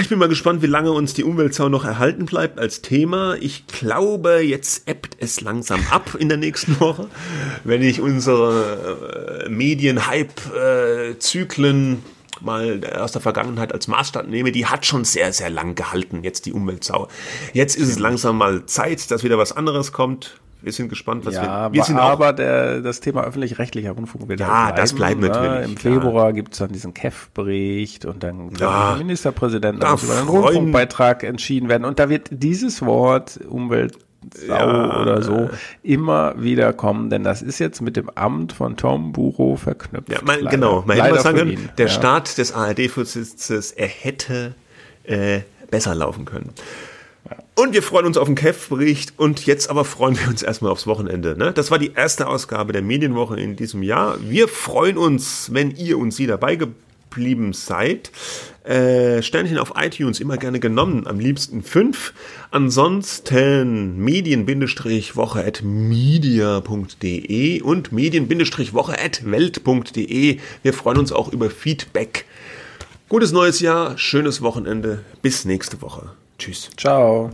Ich bin mal gespannt, wie lange uns die Umweltsau noch erhalten bleibt als Thema. Ich glaube, jetzt ebbt es langsam ab in der nächsten Woche, wenn ich unsere äh, Medien-Hype-Zyklen mal aus der Vergangenheit als Maßstab nehme. Die hat schon sehr, sehr lang gehalten, jetzt die Umweltsau. Jetzt ist es langsam mal Zeit, dass wieder was anderes kommt. Wir sind gespannt, was Ja, wir, wir aber, sind auch aber der, das Thema öffentlich-rechtlicher Rundfunk wird Ja, halt das bleibt natürlich, Im klar. Februar gibt es dann diesen KEF-Bericht und dann Ja, ja, Ministerpräsidenten da muss über den Rundfunkbeitrag entschieden werden. Und da wird dieses Wort Umweltsau Ja. oder so immer wieder kommen, denn das ist jetzt mit dem Amt von Tom Buro verknüpft. Ja, Leider. genau. Man hätte mal sagen können, ihn, der ja. Start des ARD-Vorsitzes, er hätte äh, besser laufen können. Und wir freuen uns auf den KEF-Bericht und jetzt aber freuen wir uns erstmal aufs Wochenende. Ne? Das war die erste Ausgabe der Medienwoche in diesem Jahr. Wir freuen uns, wenn ihr uns hier dabei geblieben seid. Äh, Sternchen auf iTunes immer gerne genommen, am liebsten fünf. Ansonsten medien-woche at media.de und medien-woche at welt.de. Wir freuen uns auch über Feedback. Gutes neues Jahr, schönes Wochenende. Bis nächste Woche. Tschüss. Ciao.